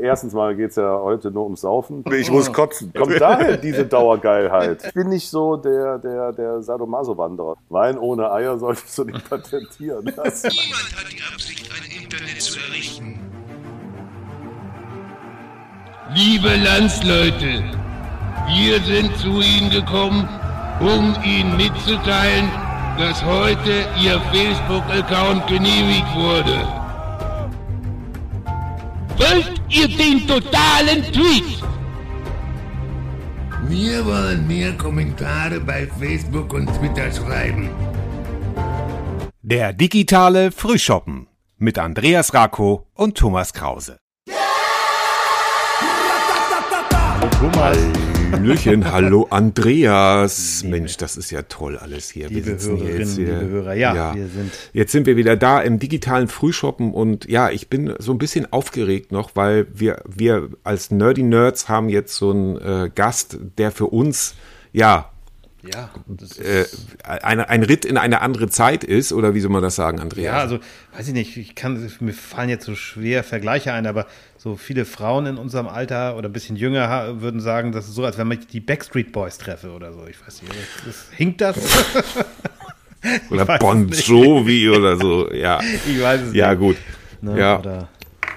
Erstens mal geht es ja heute nur ums Saufen. Ich muss kotzen. Kommt daher diese Dauergeilheit. Ich bin nicht so der, der, der Sadomaso-Wanderer. Wein ohne Eier solltest du nicht patentieren. Niemand hat die Absicht, ein Internet zu errichten. Liebe Landsleute, wir sind zu Ihnen gekommen, um Ihnen mitzuteilen, dass heute Ihr Facebook-Account genehmigt wurde. Wollt ihr den totalen Tweet? Wir wollen mehr Kommentare bei Facebook und Twitter schreiben. Der digitale Frühschoppen mit Andreas Rako und Thomas Krause. Hallöchen, hallo Andreas. Mensch, das ist ja toll alles hier. Liebe wir sitzen Hörerinnen, jetzt hier. liebe Hörer, ja, wir sind- Jetzt sind wir wieder da im digitalen Frühshoppen und ja, ich bin so ein bisschen aufgeregt noch, weil wir, wir als Nerdy Nerds haben jetzt so einen äh, Gast, der für uns, ja, Ja, äh, eine, ein Ritt in eine andere Zeit ist, oder wie soll man das sagen, Andreas? ja, also weiß ich nicht, ich kann, mir fallen jetzt so schwer Vergleiche ein, aber so viele Frauen in unserem Alter oder ein bisschen jünger würden sagen, das ist so, als wenn man die Backstreet Boys treffe oder so. Ich weiß nicht, das, hinkt das? oder Bon. Jovi oder so, ja. Ich weiß es Ja, nicht. gut. Ne? Ja. Oder,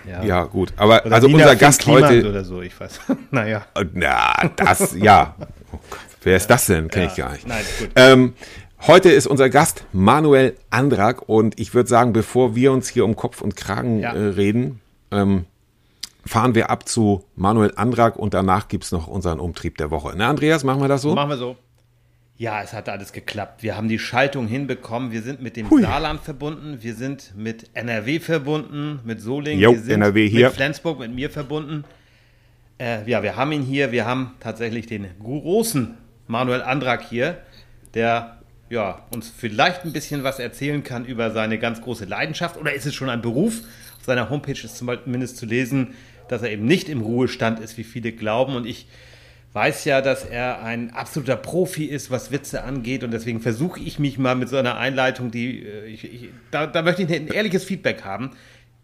ja. Ja, gut. Aber Oder also Nina unser Gast heute. Oder so, ich weiß. naja. Äh, Na, das, ja. Oh Gott, wer ist das denn? Kenn ich gar nicht. Nein, gut. Ähm, heute ist unser Gast Manuel Andrak und ich würde sagen, bevor wir uns hier um Kopf und Kragen Ja. äh, reden, ähm, fahren wir ab zu Manuel Andrak und danach gibt's noch unseren Umtrieb der Woche. Ne, Andreas, machen wir das so? Machen wir so. Ja, es hat alles geklappt. Wir haben die Schaltung hinbekommen. Wir sind mit dem Hui. Saarland verbunden. Wir sind mit NRW verbunden, mit Solingen. Jo, wir sind NRW hier. mit Flensburg, mit mir verbunden. Äh, ja, wir haben ihn hier. Wir haben tatsächlich den großen Manuel Andrak hier, der ja, uns vielleicht ein bisschen was erzählen kann über seine ganz große Leidenschaft. Oder ist es schon ein Beruf? Auf seiner Homepage ist zumindest zu lesen, dass er eben nicht im Ruhestand ist, wie viele glauben. Und ich weiß ja, dass er ein absoluter Profi ist, was Witze angeht. Und deswegen versuche ich mich mal mit so einer Einleitung, die äh, ich, ich, da, da möchte ich ein ehrliches Feedback haben.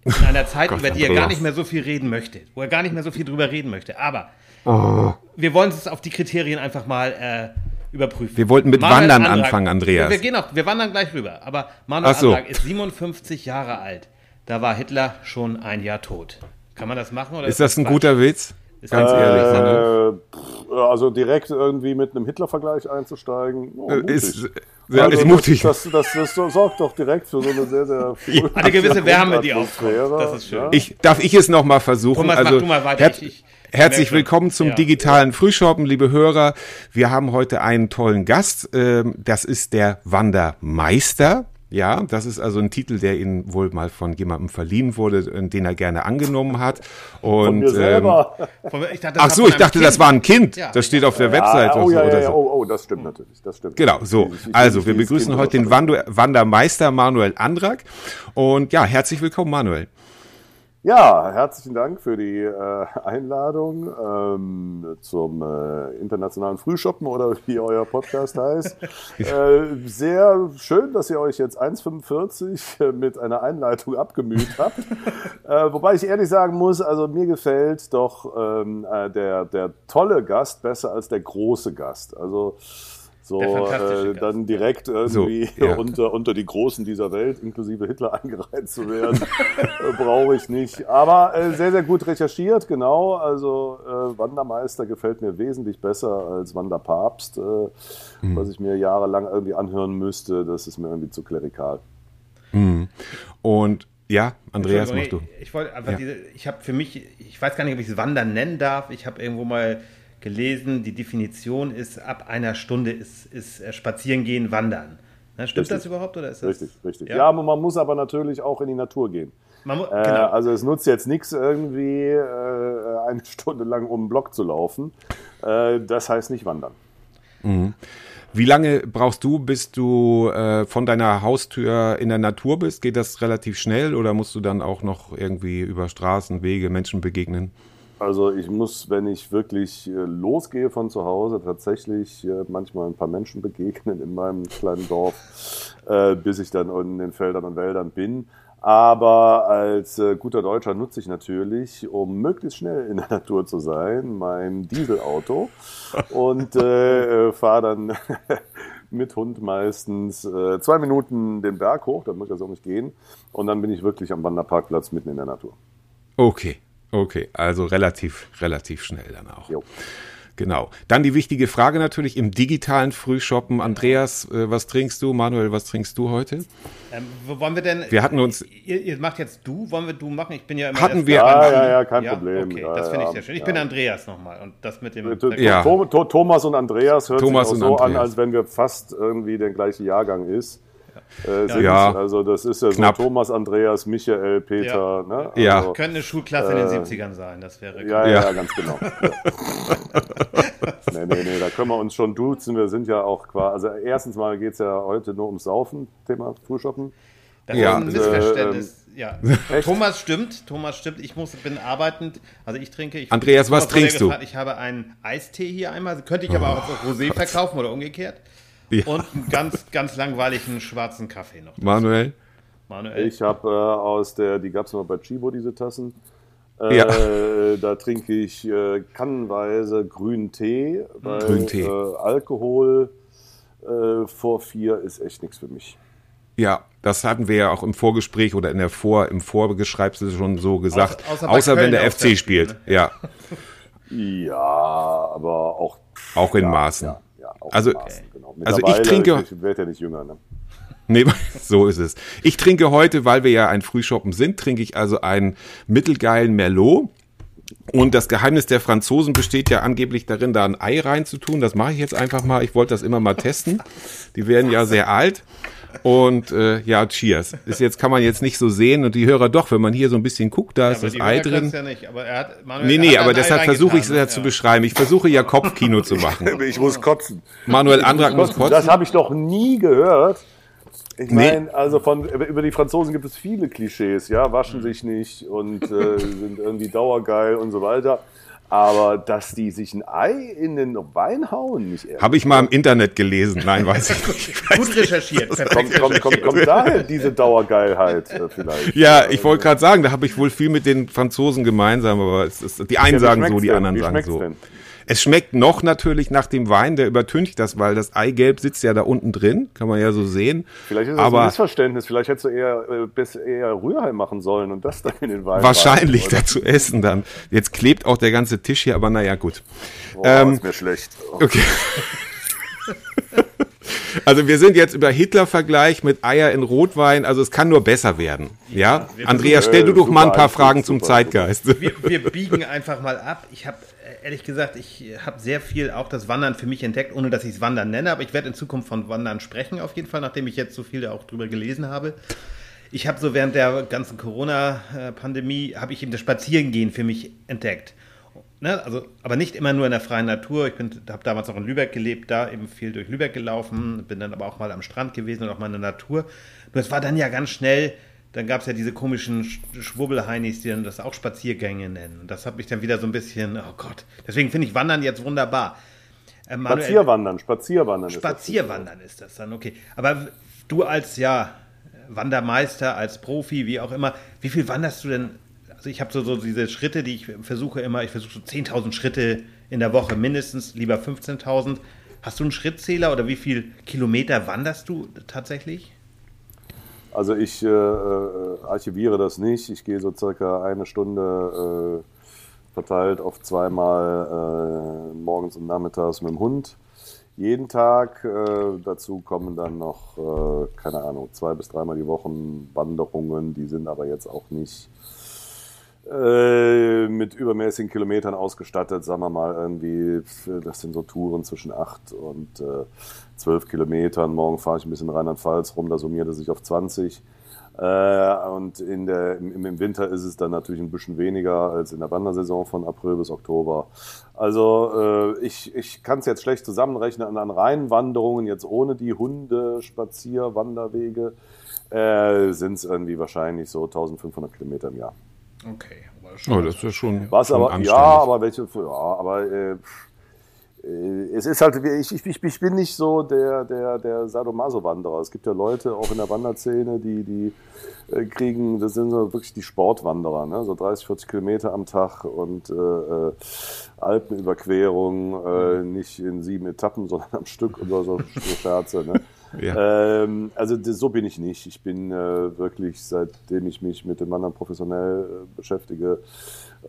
In einer Zeit, Gott, über die er gar nicht mehr so viel reden möchte, wo er gar nicht mehr so viel drüber reden möchte. Aber Oh. wir wollen es auf die Kriterien einfach mal äh, überprüfen. Wir wollten mit Manuel Wandern Andrak- anfangen, Andreas. Wir, gehen auch, wir wandern gleich rüber. Aber Manuel Ach so. Andrak ist 57 Jahre alt. Da war Hitler schon ein Jahr tot. Kann man das machen? Oder Ist das ein Quatsch? guter Witz? Ist Ganz das- ehrlich. Ne? Äh, also direkt irgendwie mit einem Hitler-Vergleich einzusteigen. Oh, Äh. Ist, ja, Also ist mutig. Das, das, das, das sorgt doch direkt für so eine sehr, sehr frühe Eine gewisse Wärme, die aufkommt. Das ist schön. ja. Ich, darf ich es noch mal versuchen? Thomas, mach also, du mal weiter. herz- Ich- ich- ich herzlich willkommen zum Ja. digitalen Frühschoppen, liebe Hörer. Wir haben heute einen tollen Gast. Ähm, Das ist der Wandermeister. Ja, das ist also ein Titel, der Ihnen wohl mal von jemandem verliehen wurde, äh, den er gerne angenommen hat. Und Von mir ähm, selber. Von- Ich dachte, das ach war so, ich dachte, das Kind. war ein Kind. Ja. Das steht auf der Ah, Webseite oh, ja, oder ja, ja, so. oh, oh, das stimmt natürlich. Das stimmt. Genau, so. Also, wir begrüßen heute den Wandermeister Manuel Andrak. Und ja, herzlich willkommen, Manuel. Ja, herzlichen Dank für die äh, Einladung ähm, zum äh, internationalen Frühschoppen oder wie euer Podcast heißt. äh, sehr schön, dass ihr euch jetzt 1,45 mit einer Einleitung abgemüht habt. äh, wobei ich ehrlich sagen muss, also mir gefällt doch ähm, äh, der, der tolle Gast besser als der große Gast. Also so äh, dann direkt irgendwie So, ja. unter, unter die Großen dieser Welt, inklusive Hitler, eingereiht zu werden, äh, brauche ich nicht. Aber äh, sehr, sehr gut recherchiert, genau. Also äh, Wandermeister gefällt mir wesentlich besser als Wanderpapst, äh, Mhm. was ich mir jahrelang irgendwie anhören müsste. Das ist mir irgendwie zu klerikal. Und ja, Andreas, mach Entschuldigung, du. Ich wollte einfach Ja. diese, ich habe für mich, ich weiß gar nicht, ob ich es Wandern nennen darf. Ich habe irgendwo mal gelesen, die Definition ist, ab einer Stunde ist, ist äh, Spazierengehen Wandern. Ne, stimmt Richtig. das überhaupt oder ist das? Richtig, richtig. Ja. Ja, aber man muss aber natürlich auch in die Natur gehen. Man mu- Äh, genau. Also es nutzt jetzt nichts irgendwie äh, eine Stunde lang um den Block zu laufen. Äh, das heißt nicht wandern. Wie lange brauchst du, bis du äh, von deiner Haustür in der Natur bist? Geht das relativ schnell oder musst du dann auch noch irgendwie über Straßen, Wege, Menschen begegnen? Also ich muss, wenn ich wirklich äh, losgehe von zu Hause, tatsächlich äh, manchmal ein paar Menschen begegnen in meinem kleinen Dorf, äh, bis ich dann in den Feldern und Wäldern bin. Aber als guter Deutscher nutze ich natürlich, um möglichst schnell in der Natur zu sein, mein Dieselauto und äh, fahre dann mit Hund meistens äh, zwei Minuten den Berg hoch, da muss ich das auch nicht gehen. Und dann bin ich wirklich am Wanderparkplatz mitten in der Natur. Okay, okay. Also relativ, relativ schnell dann auch. Jo. Genau. Dann die wichtige Frage natürlich im digitalen Frühshoppen. Andreas, äh, was trinkst du? Manuel, was trinkst du heute? Ähm, wo wollen wir denn? Wir hatten uns- Ihr, ihr macht jetzt du, wollen wir du machen? Ich bin ja immer. Hatten wir-. Ja, ja, ja, kein ja? Problem. Okay, Ja, das finde ich ja, sehr schön. Ich ja. bin Andreas nochmal und das mit dem. To- Thomas und Andreas hört Thomas sich auch so Andreas. an, als wenn wir fast irgendwie der gleiche Jahrgang ist. Äh. Ja. Also das ist ja so Knapp. Thomas, Andreas, Michael, Peter. Ne? Ja. Also, Könnte eine Schulklasse in den 70ern sein, das wäre. Äh, ja, ja, Ja. ja, ganz genau. Ja. nee, nee, nee, da können wir uns schon duzen. Wir sind ja auch quasi, also erstens mal geht es ja heute nur ums Saufen, Thema Frühshoppen. Das Ja. ist ein Missverständnis. ähm, ja. Thomas stimmt, Thomas stimmt. Ich muss, bin arbeitend, also ich trinke. Ich, Andreas, was ja trinkst du? gefragt, Ich habe einen Eistee hier einmal. Könnte ich aber auch als Rosé verkaufen oder umgekehrt. Ja. Und einen ganz, ganz langweiligen schwarzen Kaffee noch. Manuel? Manuel. Ich habe äh, aus der, die gab es mal bei Chibo, diese Tassen. Äh, Ja. Da trinke ich äh, kannenweise grünen Tee, weil Grünen Tee. Äh, Alkohol äh, vor vier ist echt nichts für mich. Ja, das hatten wir ja auch im Vorgespräch oder in der Vor, im Vorgeschreibsel schon so gesagt. Außer- Außer, außer wenn der FC spielt. spielt, Ja, Ja, aber auch. auch in ja, Maßen. Ja, ja, auch Also- in Maßen. Also ich trinke- Ich werde ja nicht jünger, ne? Nee, so ist es. Ich trinke heute, weil wir ja ein Frühshoppen sind, trinke ich also einen mittelgeilen Merlot. Und das Geheimnis der Franzosen besteht ja angeblich darin, da ein Ei reinzutun. Das mache ich jetzt einfach mal. Ich wollte das immer mal testen. Die werden ja sehr alt. Und äh, ja, cheers. Ist jetzt kann man jetzt nicht so sehen und die Hörer doch, wenn man hier so ein bisschen guckt, da ist aber das die Ei drin. Ja nicht, aber er hat, Manuel, Nee, er nee, hat aber deshalb versuche ich es ja zu beschreiben. Ich versuche ja Kopfkino zu machen. Ich muss kotzen. Manuel Andrak muss kotzen. Das habe ich doch nie gehört. Ich Nee. meine, also von über die Franzosen gibt es viele Klischees, ja, waschen sich nicht und äh, sind irgendwie dauergeil und so weiter. Aber dass die sich ein Ei in den Wein hauen, nicht ehrlich. Habe ich mal im Internet gelesen. Nein, weiß ich nicht. Gut recherchiert, Kommt, kommt, kommt, kommt daher diese Dauergeilheit äh, vielleicht. Ja, ich wollte gerade sagen, da habe ich wohl viel mit den Franzosen gemeinsam, aber es ist, die einen Ja, sagen so, die anderen Wie sagen so. denn? Es schmeckt noch natürlich nach dem Wein, der übertüncht das, weil das Eigelb sitzt ja da unten drin, kann man ja so sehen. Vielleicht ist das ein aber Missverständnis. Vielleicht hättest du eher, äh, eher Rührei machen sollen und das dann in den Wein. wahrscheinlich rein, dazu essen dann. Jetzt klebt auch der ganze Tisch hier, aber naja, gut. Boah, Ähm, ist mir schlecht. Okay. Also wir sind jetzt über Hitler-Vergleich mit Eier in Rotwein, also es kann nur besser werden. Ja, wir Andreas, stell du äh, doch mal ein paar Fragen zum Zeitgeist. wir, wir biegen einfach mal ab. Ich habe ehrlich gesagt, ich habe sehr viel auch das Wandern für mich entdeckt, ohne dass ich es Wandern nenne, aber ich werde in Zukunft von Wandern sprechen, auf jeden Fall, nachdem ich jetzt so viel auch drüber gelesen habe. Ich habe so während der ganzen Corona-Pandemie, habe ich eben das Spazierengehen für mich entdeckt. Ne? Also, aber nicht immer nur in der freien Natur. Ich habe damals auch in Lübeck gelebt, da eben viel durch Lübeck gelaufen, bin dann aber auch mal am Strand gewesen und auch mal in der Natur. Nur es war dann ja ganz schnell, dann gab es ja diese komischen Sch- Schwubbelheinis, die dann das auch Spaziergänge nennen. Und das hat mich dann wieder so ein bisschen, oh Gott. Deswegen finde ich Wandern jetzt wunderbar. Äh, Manuel- Spazierwandern, Spazierwandern. ist das. Spazierwandern ist das dann, okay. Aber du als ja Wandermeister, als Profi, wie auch immer, wie viel wanderst du denn? Also ich habe so, so diese Schritte, die ich versuche immer, ich versuche so 10.000 Schritte in der Woche mindestens, lieber 15.000. Hast du einen Schrittzähler oder wie viel Kilometer wanderst du tatsächlich? Also ich äh, äh, archiviere das nicht. Ich gehe so circa eine Stunde äh, verteilt auf zweimal äh, morgens und nachmittags mit dem Hund. Jeden Tag. Äh, dazu kommen dann noch, äh, keine Ahnung, zwei bis dreimal die Woche Wanderungen. Die sind aber jetzt auch nicht äh, mit übermäßigen Kilometern ausgestattet, sagen wir mal irgendwie, das sind so Touren zwischen 8 und äh, 12 Kilometern. Morgen fahre ich ein bisschen Rheinland-Pfalz rum, da summiert es sich auf 20. Äh, und in der, im, im Winter ist es dann natürlich ein bisschen weniger als in der Wandersaison von April bis Oktober. Also äh, ich, ich kann es jetzt schlecht zusammenrechnen an, an reinen jetzt ohne die Hunde, Spazier, Wanderwege, äh, sind es irgendwie wahrscheinlich so 1500 Kilometer im Jahr. Okay. Oh, das ist ja schon, Was schon aber, anständig. ja, aber welche, ja, aber äh, es ist halt, ich, ich, ich bin nicht so der, der, der Sadomaso-Wanderer. Es gibt ja Leute auch in der Wanderszene, die, die äh, kriegen, das sind so wirklich die Sportwanderer, ne? so 30, 40 Kilometer am Tag und äh, äh Alpenüberquerung, äh, nicht in sieben Etappen, sondern am Stück oder so, so Scherze. Ne? Ja. Ähm, also so bin ich nicht. Ich bin äh, wirklich, seitdem ich mich mit dem Wandern professionell äh, beschäftige,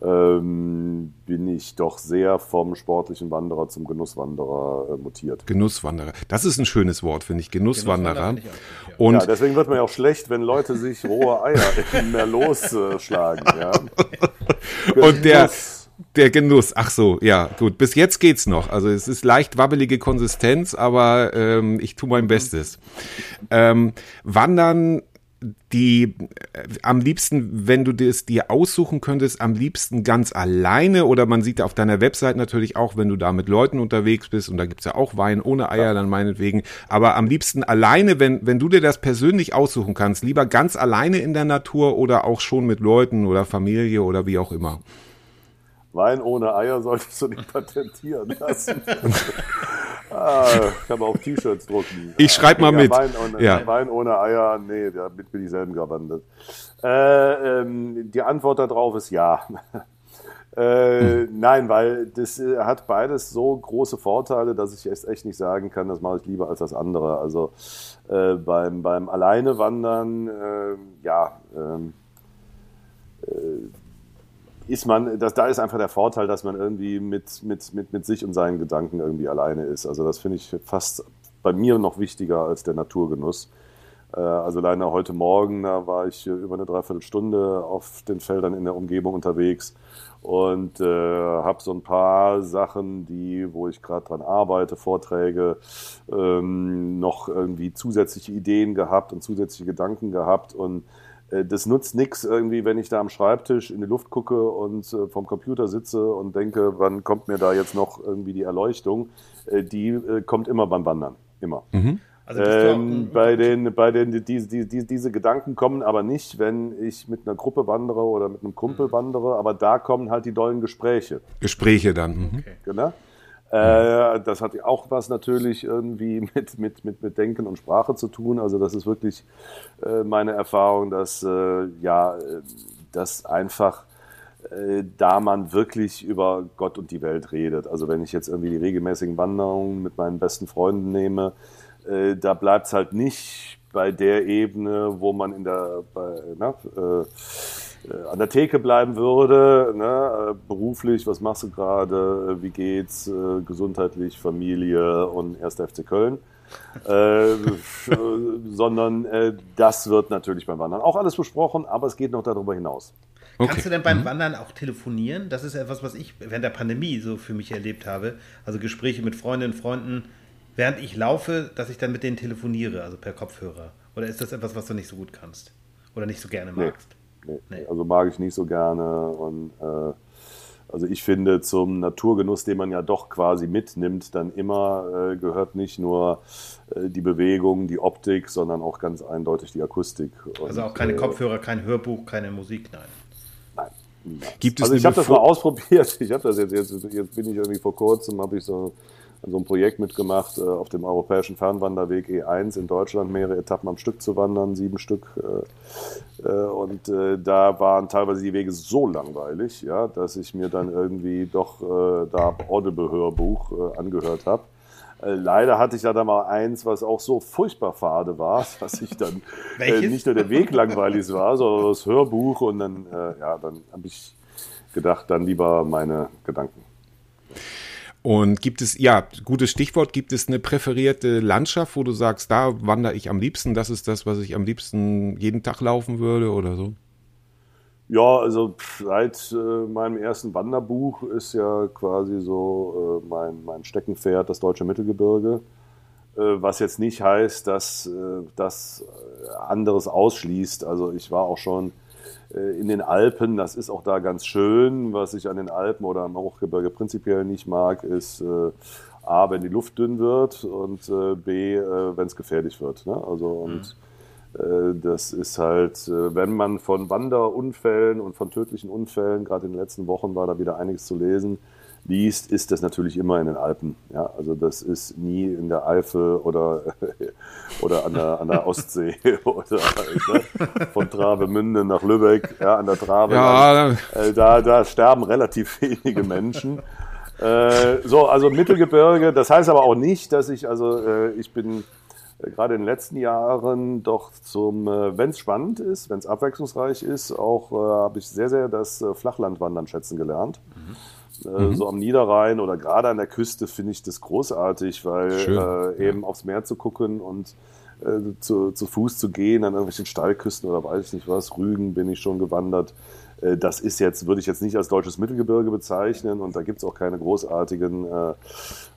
ähm, bin ich doch sehr vom sportlichen Wanderer zum Genusswanderer äh, mutiert. Genusswanderer. Das ist ein schönes Wort, finde ich. Genusswanderer. Genusswanderer ich auch, ja. Und ja, deswegen wird man ja auch schlecht, wenn Leute sich rohe Eier mehr losschlagen. Ja. Und der, der Genuss, ach so, ja, gut. Bis jetzt geht's noch. Also es ist leicht wabbelige Konsistenz, aber ähm, ich tue mein Bestes. Ähm, Wandern die äh, am liebsten, wenn du das dir aussuchen könntest, am liebsten ganz alleine oder man sieht auf deiner Website natürlich auch, wenn du da mit Leuten unterwegs bist und da gibt's ja auch Wein ohne Eier, dann meinetwegen, aber am liebsten alleine, wenn, wenn du dir das persönlich aussuchen kannst, lieber ganz alleine in der Natur oder auch schon mit Leuten oder Familie oder wie auch immer. Wein ohne Eier solltest du nicht patentieren lassen. ah, kann man auch T-Shirts drucken. Ich schreibe mal mit. Wein ohne, ja. Wein ohne Eier, nee, damit bin ich selten gewandert. Äh, ähm, die Antwort darauf ist ja. Äh, hm. Nein, weil das äh, hat beides so große Vorteile, dass ich echt, echt nicht sagen kann, das mache ich lieber als das andere. Also äh, beim, beim Alleine wandern, äh, ja, ähm, äh, ist man, das, da ist einfach der Vorteil, dass man irgendwie mit, mit, mit, mit sich und seinen Gedanken irgendwie alleine ist. Also das finde ich fast bei mir noch wichtiger als der Naturgenuss. Äh, also alleine heute Morgen, da war ich über eine Dreiviertelstunde auf den Feldern in der Umgebung unterwegs und äh, habe so ein paar Sachen, die, wo ich gerade dran arbeite, Vorträge, ähm, noch irgendwie zusätzliche Ideen gehabt und zusätzliche Gedanken gehabt und äh, das nutzt nichts irgendwie, wenn ich da am Schreibtisch in die Luft gucke und äh, vom Computer sitze und denke, wann kommt mir da jetzt noch irgendwie die Erleuchtung? Äh, die kommt immer beim Wandern, immer. Mhm. Also ähm, bei den, bei den, die, die, die, diese Gedanken kommen aber nicht, wenn ich mit einer Gruppe wandere oder mit einem Kumpel mhm. wandere, aber da kommen halt die dollen Gespräche. Gespräche dann. Mhm. Okay. Genau. Äh, das hat auch was natürlich irgendwie mit, mit, mit, mit Denken und Sprache zu tun. Also das ist wirklich äh, meine Erfahrung, dass äh, ja, das einfach äh, da man wirklich über Gott und die Welt redet. Also wenn ich jetzt irgendwie die regelmäßigen Wanderungen mit meinen besten Freunden nehme, äh, da bleibt es halt nicht bei der Ebene, wo man in der bei, na, äh, äh, an der Theke bleiben würde, ne? Äh, beruflich, was machst du gerade, äh, wie geht's, äh, gesundheitlich, Familie und 1. FC Köln. äh, sondern äh, das wird natürlich beim Wandern auch alles besprochen, aber es geht noch darüber hinaus. Okay. Kannst du denn beim mhm. Wandern auch telefonieren? Das ist etwas, was ich während der Pandemie so für mich erlebt habe. Also Gespräche mit Freundinnen und Freunden, während ich laufe, dass ich dann mit denen telefoniere, also per Kopfhörer. Oder ist das etwas, was du nicht so gut kannst? Oder nicht so gerne magst? Nee nee. nee. Also mag ich nicht so gerne. Und äh, also ich finde, zum Naturgenuss, den man ja doch quasi mitnimmt, dann immer äh, gehört nicht nur äh, die Bewegung, die Optik, sondern auch ganz eindeutig die Akustik. Und, also auch keine äh, Kopfhörer, kein Hörbuch, keine Musik, nein. Nein. Gibt es also ich habe das mal ausprobiert. Ich habe das jetzt, jetzt, jetzt bin ich irgendwie vor kurzem, habe ich so an so einem Projekt mitgemacht, äh, auf dem europäischen Fernwanderweg E1 in Deutschland mehrere Etappen am Stück zu wandern, sieben Stück. Äh, äh, und da waren teilweise die Wege so langweilig, ja, dass ich mir dann irgendwie doch da Audible-Hörbuch angehört habe. Leider hatte ich da dann mal eins, was auch so furchtbar fade war, dass ich dann äh, nicht nur der Weg langweilig war, sondern das Hörbuch und dann, äh, ja, dann habe ich gedacht, dann lieber meine Gedanken. Und gibt es, ja, gutes Stichwort, gibt es eine präferierte Landschaft, wo du sagst, da wandere ich am liebsten, das ist das, was ich am liebsten jeden Tag laufen würde oder so? Ja, also seit äh, meinem ersten Wanderbuch ist ja quasi so äh, mein, mein Steckenpferd das deutsche Mittelgebirge. Äh, was jetzt nicht heißt, dass äh, das anderes ausschließt. Also ich war auch schon äh, in den Alpen, das ist auch da ganz schön. Was ich an den Alpen oder am Hochgebirge prinzipiell nicht mag, ist äh, A, wenn die Luft dünn wird und äh, B, äh, wenn es gefährlich wird. Ne? Also und mhm. äh, das ist halt, äh, wenn man von Wanderunfällen und von tödlichen Unfällen, gerade in den letzten Wochen war da wieder einiges zu lesen, liest, ist das natürlich immer in den Alpen. Ja, also das ist nie in der Eifel oder, oder an, der, an der Ostsee oder ne, von Travemünde nach Lübeck, ja, an der Trave. Ja. Äh, da, da sterben relativ wenige Menschen. Äh, so, also Mittelgebirge, das heißt aber auch nicht, dass ich, also äh, ich bin äh, gerade in den letzten Jahren doch zum, äh, wenn es spannend ist, wenn es abwechslungsreich ist, auch äh, habe ich sehr, sehr das äh, Flachlandwandern schätzen gelernt. Äh, So am Niederrhein oder gerade an der Küste finde ich das großartig, weil äh, eben aufs Meer zu gucken und äh, zu, zu Fuß zu gehen an irgendwelchen Steilküsten oder weiß ich nicht was, Rügen bin ich schon gewandert. Äh, Das ist jetzt, würde ich jetzt nicht als deutsches Mittelgebirge bezeichnen und da gibt es auch keine großartigen äh,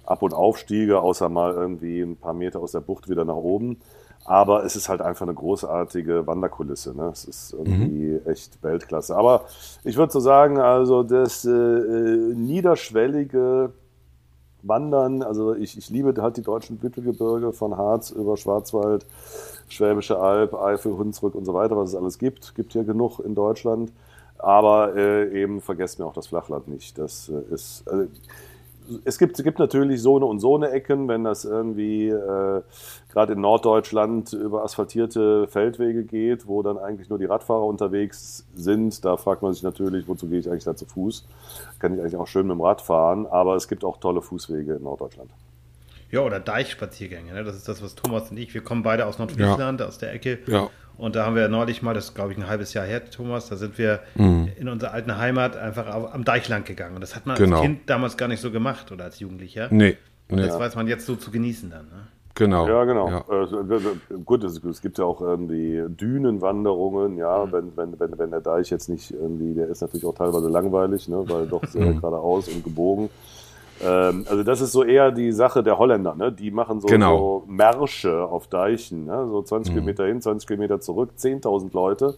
Ab- und Aufstiege, außer mal irgendwie ein paar Meter aus der Bucht wieder nach oben. Aber es ist halt einfach eine großartige Wanderkulisse. Ne? Es ist irgendwie echt Weltklasse. Aber ich würde so sagen, also das äh, äh, niederschwellige Wandern, also ich, ich liebe halt die deutschen Mittelgebirge von Harz über Schwarzwald, Schwäbische Alb, Eifel, Hunsrück und so weiter, was es alles gibt. Gibt hier genug in Deutschland. Aber äh, eben vergesst mir auch das Flachland nicht. Das äh, ist. Äh, es gibt, es gibt natürlich so eine und so eine Ecken, wenn das irgendwie äh, gerade in Norddeutschland über asphaltierte Feldwege geht, wo dann eigentlich nur die Radfahrer unterwegs sind. Da fragt man sich natürlich, wozu gehe ich eigentlich da zu Fuß? Kann ich eigentlich auch schön mit dem Rad fahren, aber es gibt auch tolle Fußwege in Norddeutschland. Ja, oder Deichspaziergänge. Ne? Das ist das, was Thomas und ich, wir kommen beide aus Nordfriesland, aus der Ecke. Ja. Und da haben wir neulich mal, das ist glaube ich ein halbes Jahr her, Thomas, da sind wir in unserer alten Heimat einfach am Deich lang gegangen. Und das hat man Genau. als Kind damals gar nicht so gemacht oder als Jugendlicher. Nee. Und nee. das weiß man jetzt so zu genießen dann. Ne? Genau. Ja, genau. Ja. Äh, gut, es, es gibt ja auch irgendwie Dünenwanderungen, ja, wenn, wenn, wenn, wenn der Deich jetzt nicht irgendwie, der ist natürlich auch teilweise langweilig, ne, weil doch sehr geradeaus und gebogen. Ähm, also das ist so eher die Sache der Holländer, ne? Die machen so, Genau. so Märsche auf Deichen, ne? so 20 Kilometer hin, 20 Kilometer zurück, 10.000 Leute.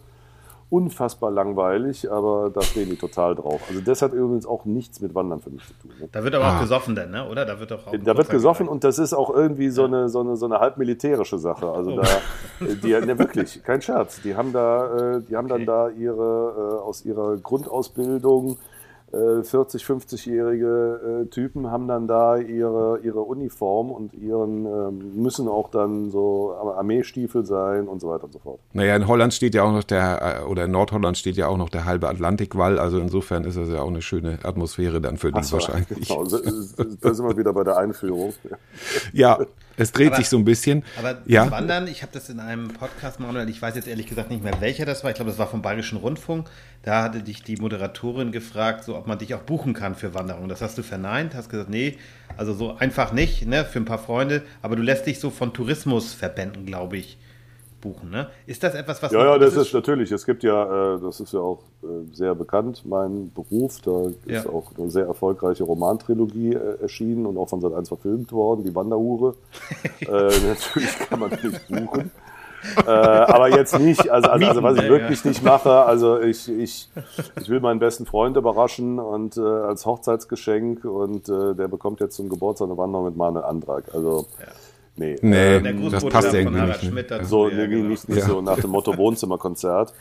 Unfassbar langweilig, aber da stehen die total drauf. Also das hat übrigens auch nichts mit Wandern für mich zu tun. Ne? Da wird aber Ah. auch gesoffen dann, ne? oder? Da wird doch auch ein Da wird gesoffen und das ist auch irgendwie so eine, so eine, so eine halb militärische Sache. Also da, die, ne, wirklich, kein Scherz. Die haben da, äh, die haben dann Okay. da ihre, äh, aus ihrer Grundausbildung, äh, 40, 50-jährige äh, Typen haben dann da ihre, ihre Uniform und ihren, ähm, müssen auch dann so Armeestiefel sein und so weiter und so fort. Naja, in Holland steht ja auch noch der, äh, oder in Nordholland steht ja auch noch der halbe Atlantikwall, also insofern ist das ja auch eine schöne Atmosphäre dann für die so, wahrscheinlich. Genau, da sind wir wieder bei der Einführung. Ja, es dreht Aber- sich so ein bisschen. Aber ja, das Wandern, ich habe das in einem Podcast, Manuel, ich weiß jetzt ehrlich gesagt nicht mehr, welcher das war. Ich glaube, das war vom Bayerischen Rundfunk. Da hatte dich die Moderatorin gefragt, so, ob man dich auch buchen kann für Wanderungen. Das hast du verneint, hast gesagt, nee, also so einfach nicht, ne, für ein paar Freunde. Aber du lässt dich so von Tourismusverbänden, glaube ich, buchen. Ne? Ist das etwas, was Ja, ja, das ist natürlich. Es gibt ja, äh, das ist ja auch äh, sehr bekannt, mein Beruf. Da ist Ja. auch eine sehr erfolgreiche Romantrilogie äh, erschienen und auch von Sat 1 verfilmt worden, die Wanderhure. äh, natürlich kann man nicht buchen. Äh, aber jetzt nicht, also, also, also was ich ja, wirklich nicht mache, also ich, ich, ich will meinen besten Freund überraschen und äh, als Hochzeitsgeschenk und äh, der bekommt jetzt zum Geburtstag eine Wanderung mit Manuel Antrag. Also, nee. Nee, ähm, der das passt von irgendwie Harald nicht, ne? Schmidt dazu. so, ja, nee, genau. nicht, nicht Ja. so nach dem Motto Wohnzimmerkonzert.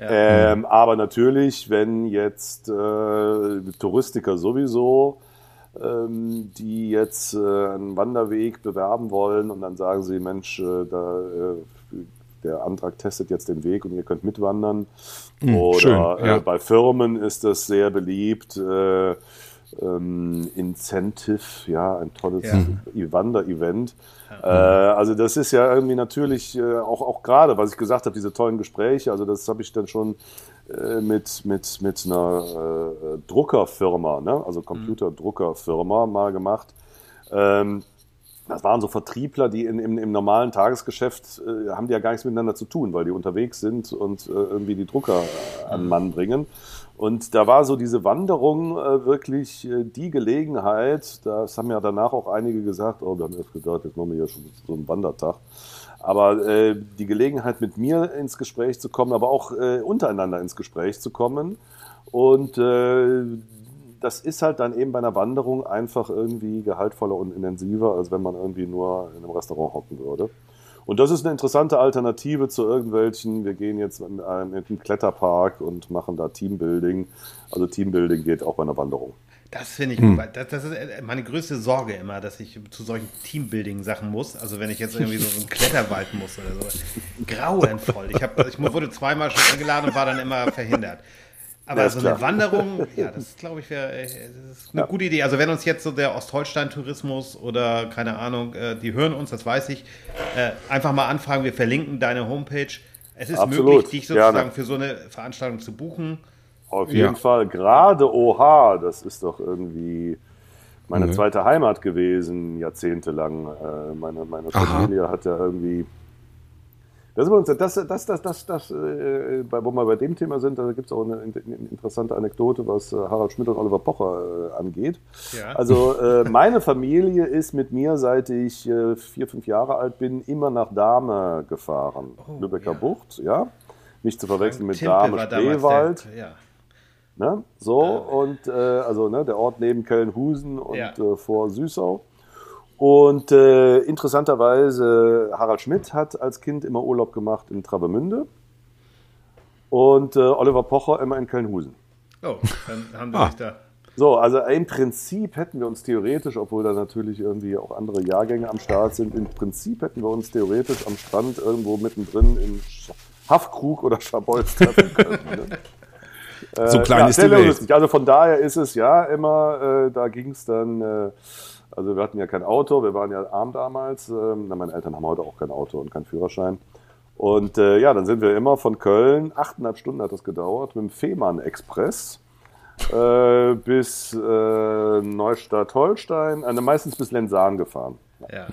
Ähm, aber natürlich, wenn jetzt äh, Touristiker sowieso, ähm, die jetzt äh, einen Wanderweg bewerben wollen und dann sagen sie, Mensch, da, der Antrag testet jetzt den Weg und ihr könnt mitwandern. Oder schön, ja. äh, bei Firmen ist das sehr beliebt. Äh, ähm, Incentive, ja, ein tolles Ja. Wander-Event. Äh, also das ist ja irgendwie natürlich äh, auch, auch gerade, was ich gesagt habe, diese tollen Gespräche, also das habe ich dann schon äh, mit, mit, mit einer äh, Druckerfirma, ne? also Computerdruckerfirma mal gemacht. Ähm, das waren so Vertriebler, die in, im, im normalen Tagesgeschäft äh, haben die ja gar nichts miteinander zu tun, weil die unterwegs sind und äh, irgendwie die Drucker äh, an Mann bringen. Und da war so diese Wanderung äh, wirklich äh, die Gelegenheit, das haben ja danach auch einige gesagt, oh, wir haben erst gedacht, jetzt machen wir hier schon so einen Wandertag. Aber äh, die Gelegenheit, mit mir ins Gespräch zu kommen, aber auch untereinander ins Gespräch zu kommen. Und das ist halt dann eben bei einer Wanderung einfach irgendwie gehaltvoller und intensiver, als wenn man irgendwie nur in einem Restaurant hocken würde. Und das ist eine interessante Alternative zu irgendwelchen, wir gehen jetzt in einen Kletterpark und machen da Teambuilding. Also Teambuilding geht auch bei einer Wanderung. Das finde ich gut. weil Das, das ist äh, meine größte Sorge immer, dass ich zu solchen Teambuilding-Sachen muss. Also wenn ich jetzt irgendwie so einen Kletterwald muss oder so. Grauenvoll. Ich, hab, ich wurde zweimal schon eingeladen und war dann immer verhindert. Aber Ja, ist so eine klar. Wanderung, ja, das glaube ich wäre äh, eine gute Idee. Also wenn uns jetzt so der Ostholstein-Tourismus oder keine Ahnung, äh, die hören uns, das weiß ich, äh, einfach mal anfragen. Wir verlinken deine Homepage. Es ist Absolut, möglich, dich sozusagen gerne. für so eine Veranstaltung zu buchen. Auf Ja. jeden Fall. Gerade OH, das ist doch irgendwie meine Mhm. zweite Heimat gewesen, jahrzehntelang. Meine, meine Aha. Familie hat ja irgendwie. Das ist uns, das, das, das, das, das äh, wo wir bei dem Thema sind, da gibt es auch eine, in- in- interessante Anekdote, was äh, Harald Schmidt und Oliver Pocher äh, angeht. Ja. Also äh, meine Familie ist mit mir, seit ich äh, vier, fünf Jahre alt bin, immer nach Dahme gefahren. Lübecker Oh, ja. Bucht, ja. Nicht zu verwechseln mit Dahme Spreewald. Ja. Ne? So, und äh, also ne, der Ort neben Kellenhusen und vor Süßau. Und äh, interessanterweise, Harald Schmidt hat als Kind immer Urlaub gemacht in Travemünde und äh, Oliver Pocher immer in Kellenhusen. Oh, dann haben sie Ah. sich da. So, also im Prinzip hätten wir uns theoretisch, obwohl da natürlich irgendwie auch andere Jahrgänge am Start sind, im Prinzip hätten wir uns theoretisch am Strand irgendwo mittendrin in Sch- Haffkrug oder Schabolz treffen können. Ne? So klein ja, ist die Welt. lustig. Also von daher ist es ja immer, äh, da ging es dann, äh, also wir hatten ja kein Auto, wir waren ja arm damals. Ähm, na, meine Eltern haben heute auch kein Auto und keinen Führerschein. Und äh, ja, dann sind wir immer von Köln, achteinhalb Stunden hat das gedauert, mit dem Fehmarn-Express äh, bis äh, Neustadt-Holstein, äh, meistens bis Lensahn gefahren. Ja.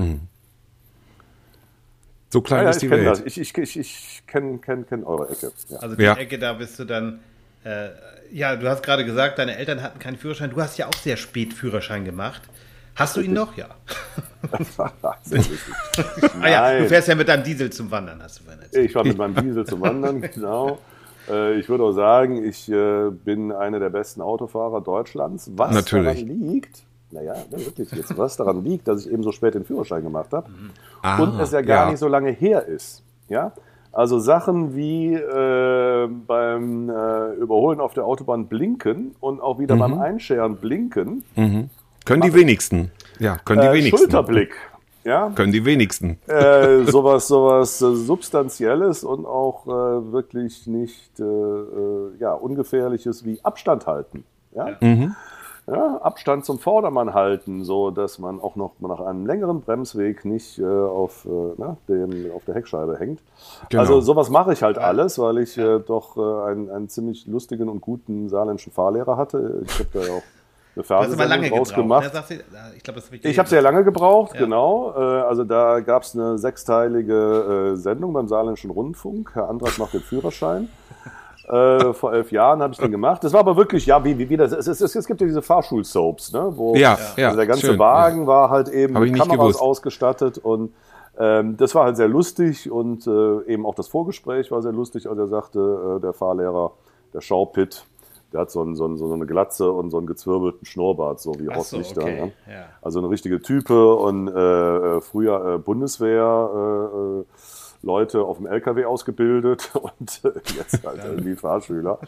So klein Ja, ist die Welt. das. Ich, ich, ich, ich kenne kenn, kenn eure Ecke. Ja. Also die Ja. Ecke, da bist du dann. Äh, ja, du hast gerade gesagt, deine Eltern hatten keinen Führerschein. Du hast ja auch sehr spät Führerschein gemacht. Hast du ihn noch? Ja. Ah ja, du fährst ja mit deinem Diesel zum Wandern, hast du vorhin erzählt. Ich war mit meinem Diesel zum Wandern, genau. Äh, Ich würde auch sagen, ich äh, bin einer der besten Autofahrer Deutschlands. Was Natürlich. daran liegt, naja, wirklich jetzt, was daran liegt, dass ich eben so spät den Führerschein gemacht habe Ah, und es ja gar ja. nicht so lange her ist. Ja? Also Sachen wie äh, beim äh, Überholen auf der Autobahn blinken und auch wieder Mhm. beim Einscheren blinken. Können die wenigsten. Ja, können die Äh, wenigsten. Schulterblick. Ja, Können die wenigsten. äh, sowas, sowas äh, Substanzielles und auch äh, wirklich nicht äh, äh, ja, ungefährliches wie Abstand halten. Ja? Ja, Abstand zum Vordermann halten, so dass man auch noch nach einem längeren Bremsweg nicht äh, auf, äh, ne, dem, auf der Heckscheibe hängt. Genau. Also sowas mache ich halt alles, weil ich äh, doch äh, einen, einen ziemlich lustigen und guten saarländischen Fahrlehrer hatte. Ich habe da ja auch eine Fernsehsendung gebraucht. rausgemacht. Ne? Ich glaube, das habe ich Ich habe sehr lange gebraucht, Ja. genau. Äh, Also da gab es eine sechsteilige äh, Sendung beim Saarländischen Rundfunk. Herr Andras macht den Führerschein. Äh, vor elf Jahren habe ich den gemacht. Das war aber wirklich, ja, wie, wie, wie das, es, es, es, es gibt ja diese Fahrschul-Soaps, ne? Wo Ja, ja, also der ganze schön, Wagen war halt eben mit Kameras gewusst. ausgestattet und ähm, das war halt sehr lustig und äh, eben auch das Vorgespräch war sehr lustig, als er sagte, äh, der Fahrlehrer, der Schaupitt, der hat so, ein, so, ein, so eine Glatze und so einen gezwirbelten Schnurrbart, so wie Horst so, Lichter. okay. Ne? Ja. Also eine richtige Type und äh, äh, früher äh, Bundeswehr äh, äh, Leute auf dem LKW ausgebildet und äh, jetzt halt irgendwie Fahrschüler.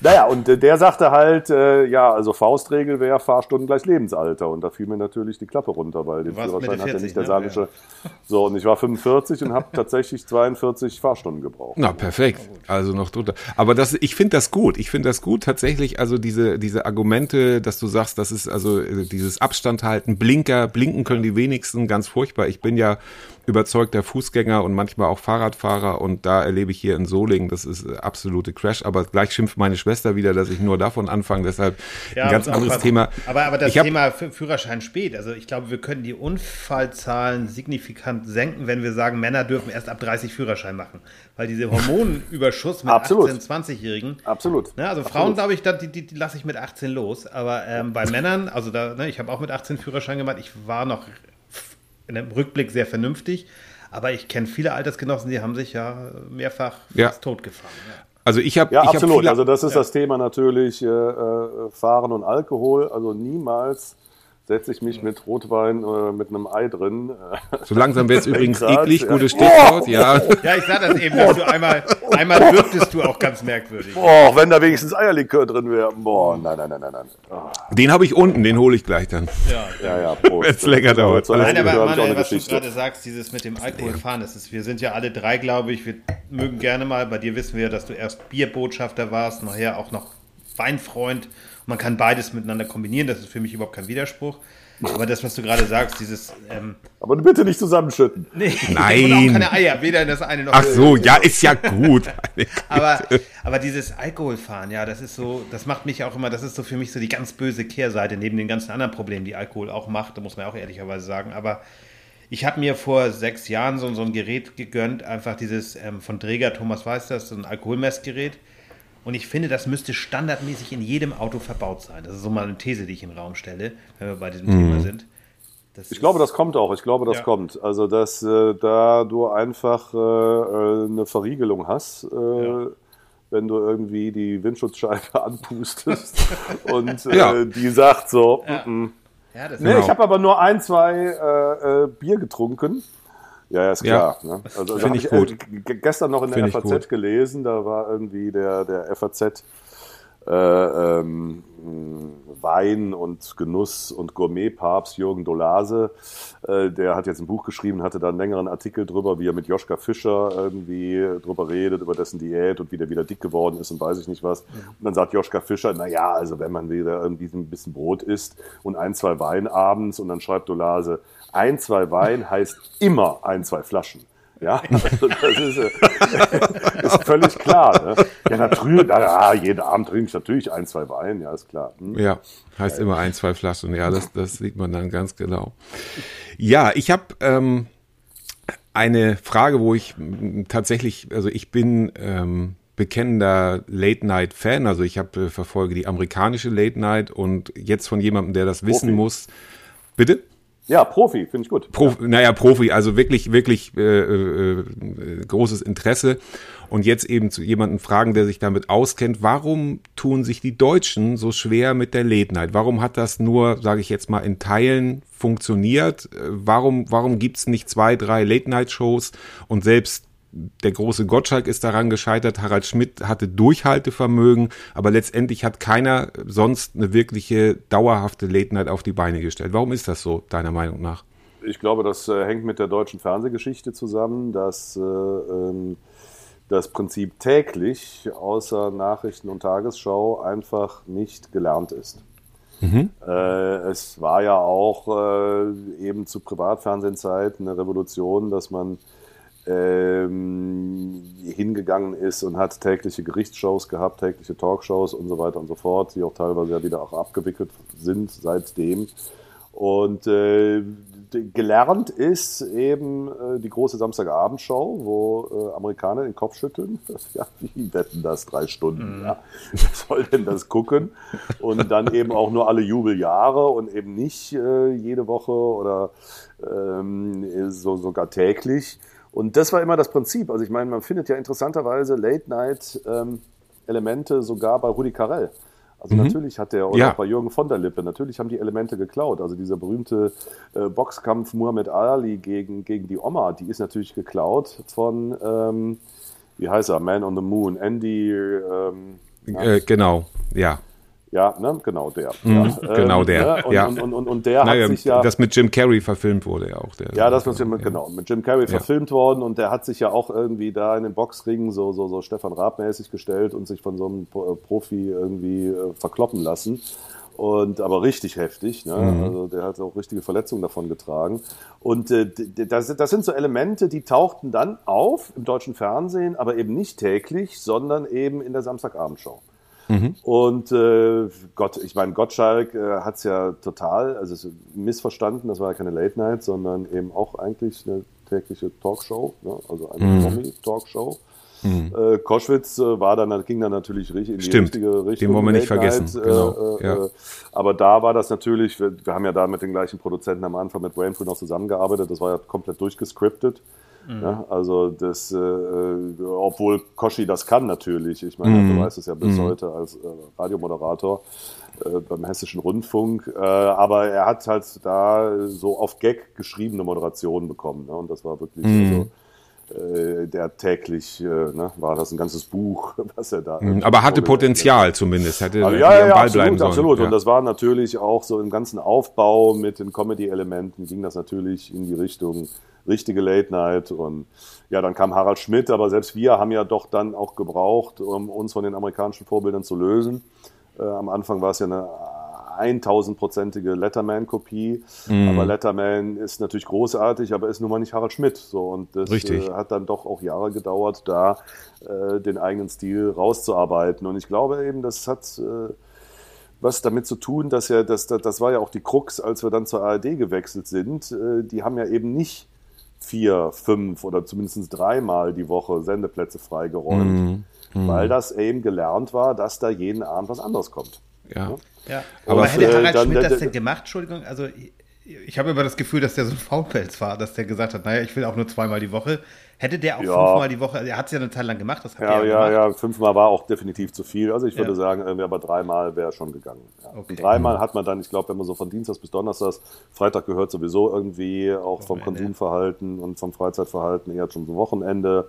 Naja, und äh, der sagte halt, äh, ja, also Faustregel wäre Fahrstunden gleich Lebensalter. Und da fiel mir natürlich die Klappe runter, weil den Führerschein hat ja 40, nicht der ne? saarländische. So, und ich war 45 und habe tatsächlich 42 Fahrstunden gebraucht. Na, perfekt. Also noch drunter. Aber das, ich finde das gut. Ich finde das gut tatsächlich. Also diese, diese Argumente, dass du sagst, das ist also dieses Abstand halten, Blinker, blinken können die wenigsten, ganz furchtbar. Ich bin ja überzeugter Fußgänger und manchmal auch Fahrradfahrer und da erlebe ich hier in Solingen, das ist äh, absolute Crash. Aber gleich schimpft meine Schwester wieder, dass ich nur davon anfange. Deshalb ein ganz anderes aufpassen. Thema. Aber, aber das Ich Thema Fü- Führerschein spät. Also ich glaube, wir können die Unfallzahlen signifikant senken, wenn wir sagen, Männer dürfen erst ab 30 Führerschein machen. Weil diese Hormonüberschuss mit Absolut. 18-, 20-Jährigen. Absolut. Ne, also Frauen, glaube ich, die, die, die lasse ich mit 18 los. Aber ähm, bei Männern, also da, ne, ich habe auch mit 18 Führerschein gemacht. Ich war noch in dem Rückblick sehr vernünftig. Aber ich kenne viele Altersgenossen, die haben sich ja mehrfach Ja. fast totgefahren. Ja. Also ich habe Ja, ich hab absolut. viele- also das ist das Thema natürlich äh, äh, Fahren und Alkohol. Also niemals setze ich mich mit Rotwein äh, mit einem Ei drin. So langsam wird es übrigens Graz, eklig, ja. gutes Stichwort, ja. Ja, ich sah das eben, dass du einmal, einmal wirktest du auch ganz merkwürdig. Boah, wenn da wenigstens Eierlikör drin wäre. Boah, nein, nein, nein, nein, nein. Ah, Den habe ich unten, den hole ich gleich dann. ja, ja, Prost. Wenn's länger dauert. Zur Nein, aber Manuel, was du Geschichte. gerade sagst, dieses mit dem Alkoholfahren, das ist, wir sind ja alle drei, glaube ich, wir mögen gerne mal, bei dir wissen wir, dass du erst Bierbotschafter warst, nachher auch noch Weinfreund. Man kann beides miteinander kombinieren, das ist für mich überhaupt kein Widerspruch. Aber das, was du gerade sagst, dieses, ähm, Aber bitte nicht zusammenschütten. nee, Nein. und auch keine Eier, weder in das eine noch Ach in das so, ja, ist ja gut. aber, aber dieses Alkoholfahren, ja, das ist so, das macht mich auch immer, das ist so für mich so die ganz böse Kehrseite, neben den ganzen anderen Problemen, die Alkohol auch macht, da muss man auch ehrlicherweise sagen. Aber ich habe mir vor sechs Jahren so, so ein Gerät gegönnt, einfach dieses ähm, von Dräger, Thomas weiß das, so ein Alkoholmessgerät. Und ich finde, das müsste standardmäßig in jedem Auto verbaut sein. Das ist so mal eine These, die ich in den Raum stelle, wenn wir bei diesem Thema sind. Das Ich glaube, das kommt auch. Ich glaube, das Ja. kommt. Also, dass äh, da du einfach äh, äh, eine Verriegelung hast, äh, Ja. wenn du irgendwie die Windschutzscheibe anpustest und äh, Ja. die sagt so, Ja. ja, das nee, Genau. ich habe aber nur ein, zwei äh, äh, Bier getrunken. Ja, ja, ist Ja. klar. Ne? Also, Find hab ich gut. äh, gestern noch in der Find FAZ gelesen, da war irgendwie der, der FAZ äh, ähm, Wein- und Genuss- und Gourmet-Papst Jürgen Dolase. Äh, der hat jetzt ein Buch geschrieben, hatte da einen längeren Artikel drüber, wie er mit Joschka Fischer irgendwie drüber redet, über dessen Diät und wie der wieder dick geworden ist und weiß ich nicht was. Und dann sagt Joschka Fischer, na ja, also wenn man wieder irgendwie ein bisschen Brot isst und ein, zwei Wein abends und dann schreibt Dolase, ein, zwei Wein heißt immer ein, zwei Flaschen. Ja, also das ist, äh, ist völlig klar. Ne? Ja, natürlich, na ja, jeden Abend trinke ich natürlich ein, zwei Wein, ja, ist klar. Hm? Ja, heißt immer ein, zwei Flaschen. Ja, das, das sieht man dann ganz genau. Ja, ich habe ähm, eine Frage, wo ich tatsächlich, also ich bin ähm, bekennender Late-Night-Fan, also ich habe äh, verfolge die amerikanische Late-Night und jetzt von jemandem, der das wissen Profi. muss. Bitte? Ja, Profi, finde ich gut. Prof, naja, Profi, also wirklich, wirklich äh, äh, äh, großes Interesse. Und jetzt eben zu jemandem fragen, der sich damit auskennt, warum tun sich die Deutschen so schwer mit der Late Night? Warum hat das nur, sage ich jetzt mal, in Teilen funktioniert? Äh, Warum, warum gibt's nicht zwei, drei Late Night Shows? Und selbst der große Gottschalk ist daran gescheitert, Harald Schmidt hatte Durchhaltevermögen, aber letztendlich hat keiner sonst eine wirkliche dauerhafte Late Night auf die Beine gestellt. Warum ist das so, deiner Meinung nach? Ich glaube, das äh, hängt mit der deutschen Fernsehgeschichte zusammen, dass äh, ähm, das Prinzip täglich außer Nachrichten und Tagesschau einfach nicht gelernt ist. Äh, es war ja auch äh, eben zu Privatfernsehzeiten eine Revolution, dass man ähm, hingegangen ist und hat tägliche Gerichtsshows gehabt, tägliche Talkshows und so weiter und so fort, die auch teilweise ja wieder auch abgewickelt sind seitdem. Und äh, gelernt ist eben äh, die große Samstagabendshow, wo äh, Amerikaner den Kopf schütteln. Ja, wie wetten das drei Stunden? Ja. Wer soll denn das gucken? Und dann eben auch nur alle Jubeljahre und eben nicht äh, jede Woche oder ähm, so, sogar täglich. Und das war immer das Prinzip. Also ich meine, man findet ja interessanterweise Late-Night-Elemente sogar bei Rudi Carell. Also natürlich hat der, oder Ja. auch bei Jürgen von der Lippe, natürlich haben die Elemente geklaut. Also dieser berühmte äh, Boxkampf Muhammad Ali gegen, gegen die Oma, die ist natürlich geklaut von, ähm, wie heißt er, Man on the Moon, Andy, ähm, Äh, genau, ja. Ja, ne, genau der. Mhm, ja, genau der, Ne? Und, ja. und, und, und, und der Naja, hat sich ja... das mit Jim Carrey verfilmt wurde ja auch. Der, Ja, das ist mit, genau, mit Jim Carrey verfilmt worden und der hat sich ja auch irgendwie da in den Boxringen so, so, so Stefan Raab-mäßig gestellt und sich von so einem äh, Profi irgendwie äh, verkloppen lassen. Und aber richtig heftig, ne? Also der hat auch richtige Verletzungen davon getragen. Und äh, das, das sind so Elemente, die tauchten dann auf im deutschen Fernsehen, aber eben nicht täglich, sondern eben in der Samstagabendshow. Und äh, Gott, ich meine, Gottschalk äh, hat es ja total, also missverstanden, das war ja keine Late Night, sondern eben auch eigentlich eine tägliche Talkshow, ne? also eine Promi-Talkshow. Äh, Koschwitz äh, war dann, ging dann natürlich richtig in die Stimmt. richtige Richtung. Den wollen wir nicht Late vergessen. Night, Genau. Äh, Ja. äh, aber da war das natürlich, wir, wir haben ja da mit den gleichen Produzenten am Anfang mit Rainfree noch zusammengearbeitet, das war ja komplett durchgescriptet. Ja, also das, äh, äh, obwohl Koschi das kann natürlich, ich meine, du weißt es ja bis heute als äh, Radiomoderator, äh, beim Hessischen Rundfunk. Äh, aber er hat halt da so auf Gag geschriebene Moderationen bekommen. Ne? Und das war wirklich Mhm. so, äh, der täglich, äh, ne, war das ein ganzes Buch, was er da. Mhm. Aber hatte Potenzial zumindest, hätte Also, ja, ja, am Ball absolut, bleiben sollen. absolut. Ja. Und das war natürlich auch so im ganzen Aufbau mit den Comedy-Elementen ging das natürlich in die Richtung richtige Late Night und ja, dann kam Harald Schmidt, aber selbst wir haben ja doch dann auch gebraucht, um uns von den amerikanischen Vorbildern zu lösen. Äh, am Anfang war es ja eine 1000-prozentige Letterman-Kopie, Mhm. aber Letterman ist natürlich großartig, aber ist nun mal nicht Harald Schmidt. So und das Richtig. Äh, hat dann doch auch Jahre gedauert, da äh, den eigenen Stil rauszuarbeiten. Und ich glaube eben, das hat äh, was damit zu tun, dass ja, das, das, das war ja auch die Krux, als wir dann zur ARD gewechselt sind. Äh, die haben ja eben nicht vier, fünf oder zumindest dreimal die Woche Sendeplätze freigeräumt, weil das eben gelernt war, dass da jeden Abend was anderes kommt. ja. Ja. Aber Aber, hätte äh, Harald dann- Schmidt das denn gemacht? Entschuldigung, also ich habe immer das Gefühl, dass der so ein Faulpelz war, dass der gesagt hat, naja, ich will auch nur zweimal die Woche. Hätte der auch Ja. fünfmal die Woche, also er hat es ja eine Zeit lang gemacht, das hat Ja, er ja, gemacht. ja, fünfmal war auch definitiv zu viel. Also ich würde Ja. sagen, irgendwie aber dreimal wäre schon gegangen. Ja. Okay. Dreimal hat man dann, ich glaube, wenn man so von Dienstags bis Donnerstags, Freitag gehört sowieso irgendwie auch vom Wochenende. Konsumverhalten und vom Freizeitverhalten eher zum Wochenende.